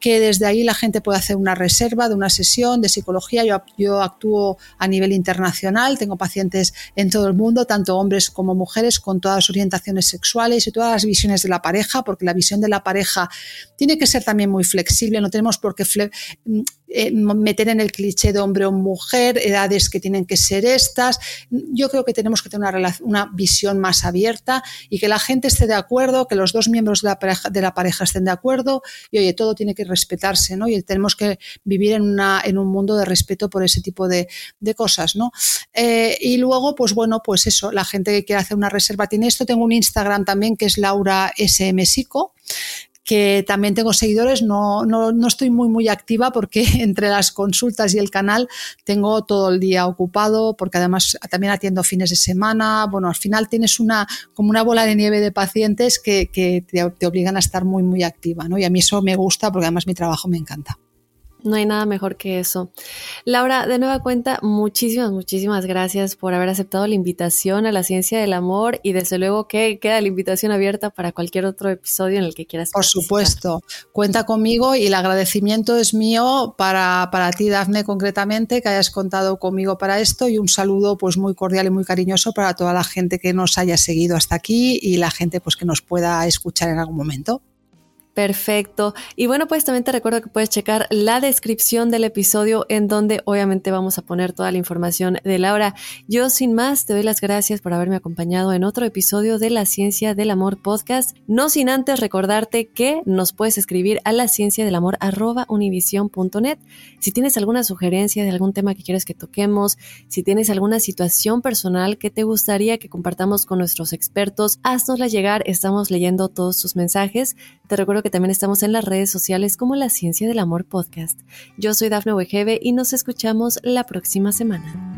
que desde ahí la gente puede hacer una reserva de una sesión de psicología. Yo, yo actúo a nivel internacional, tengo pacientes en todo el mundo, tanto hombres como mujeres, con todas las orientaciones sexuales y todas las visiones de la pareja, porque la visión de la pareja tiene que ser también muy flexible, no tenemos por qué Mm, eh, meter en el cliché de hombre o mujer, edades que tienen que ser estas. Yo creo que tenemos que tener una, una visión más abierta y que la gente esté de acuerdo, que los dos miembros de la pareja, de la pareja estén de acuerdo y oye, todo tiene que respetarse, ¿no? Y tenemos que vivir en, una, en un mundo de respeto por ese tipo de, de cosas, ¿no? Eh, y luego, pues bueno, pues eso, la gente que quiere hacer una reserva tiene esto. Tengo un Instagram también que es Laura SM que también tengo seguidores, no, no, no, estoy muy, muy activa porque (laughs) entre las consultas y el canal tengo todo el día ocupado, porque además también atiendo fines de semana. Bueno, al final tienes una, como una bola de nieve de pacientes que, que te, obligan a estar muy, muy activa, ¿no? Y a mí eso me gusta porque además mi trabajo me encanta. No hay nada mejor que eso. Laura, de nueva cuenta, muchísimas, muchísimas gracias por haber aceptado la invitación a la ciencia del amor y desde luego que queda la invitación abierta para cualquier otro episodio en el que quieras. Por supuesto, cuenta conmigo y el agradecimiento es mío para, para ti, Dafne, concretamente, que hayas contado conmigo para esto y un saludo pues muy cordial y muy cariñoso para toda la gente que nos haya seguido hasta aquí y la gente pues que nos pueda escuchar en algún momento. Perfecto. Y bueno, pues también te recuerdo que puedes checar la descripción del episodio en donde obviamente vamos a poner toda la información de Laura. Yo sin más te doy las gracias por haberme acompañado en otro episodio de La Ciencia del Amor podcast. No sin antes recordarte que nos puedes escribir a la ciencia del amor univision.net. Si tienes alguna sugerencia de algún tema que quieres que toquemos, si tienes alguna situación personal que te gustaría que compartamos con nuestros expertos, haznosla llegar. Estamos leyendo todos tus mensajes. Te recuerdo que también estamos en las redes sociales como La Ciencia del Amor Podcast. Yo soy Dafne Wegebe y nos escuchamos la próxima semana.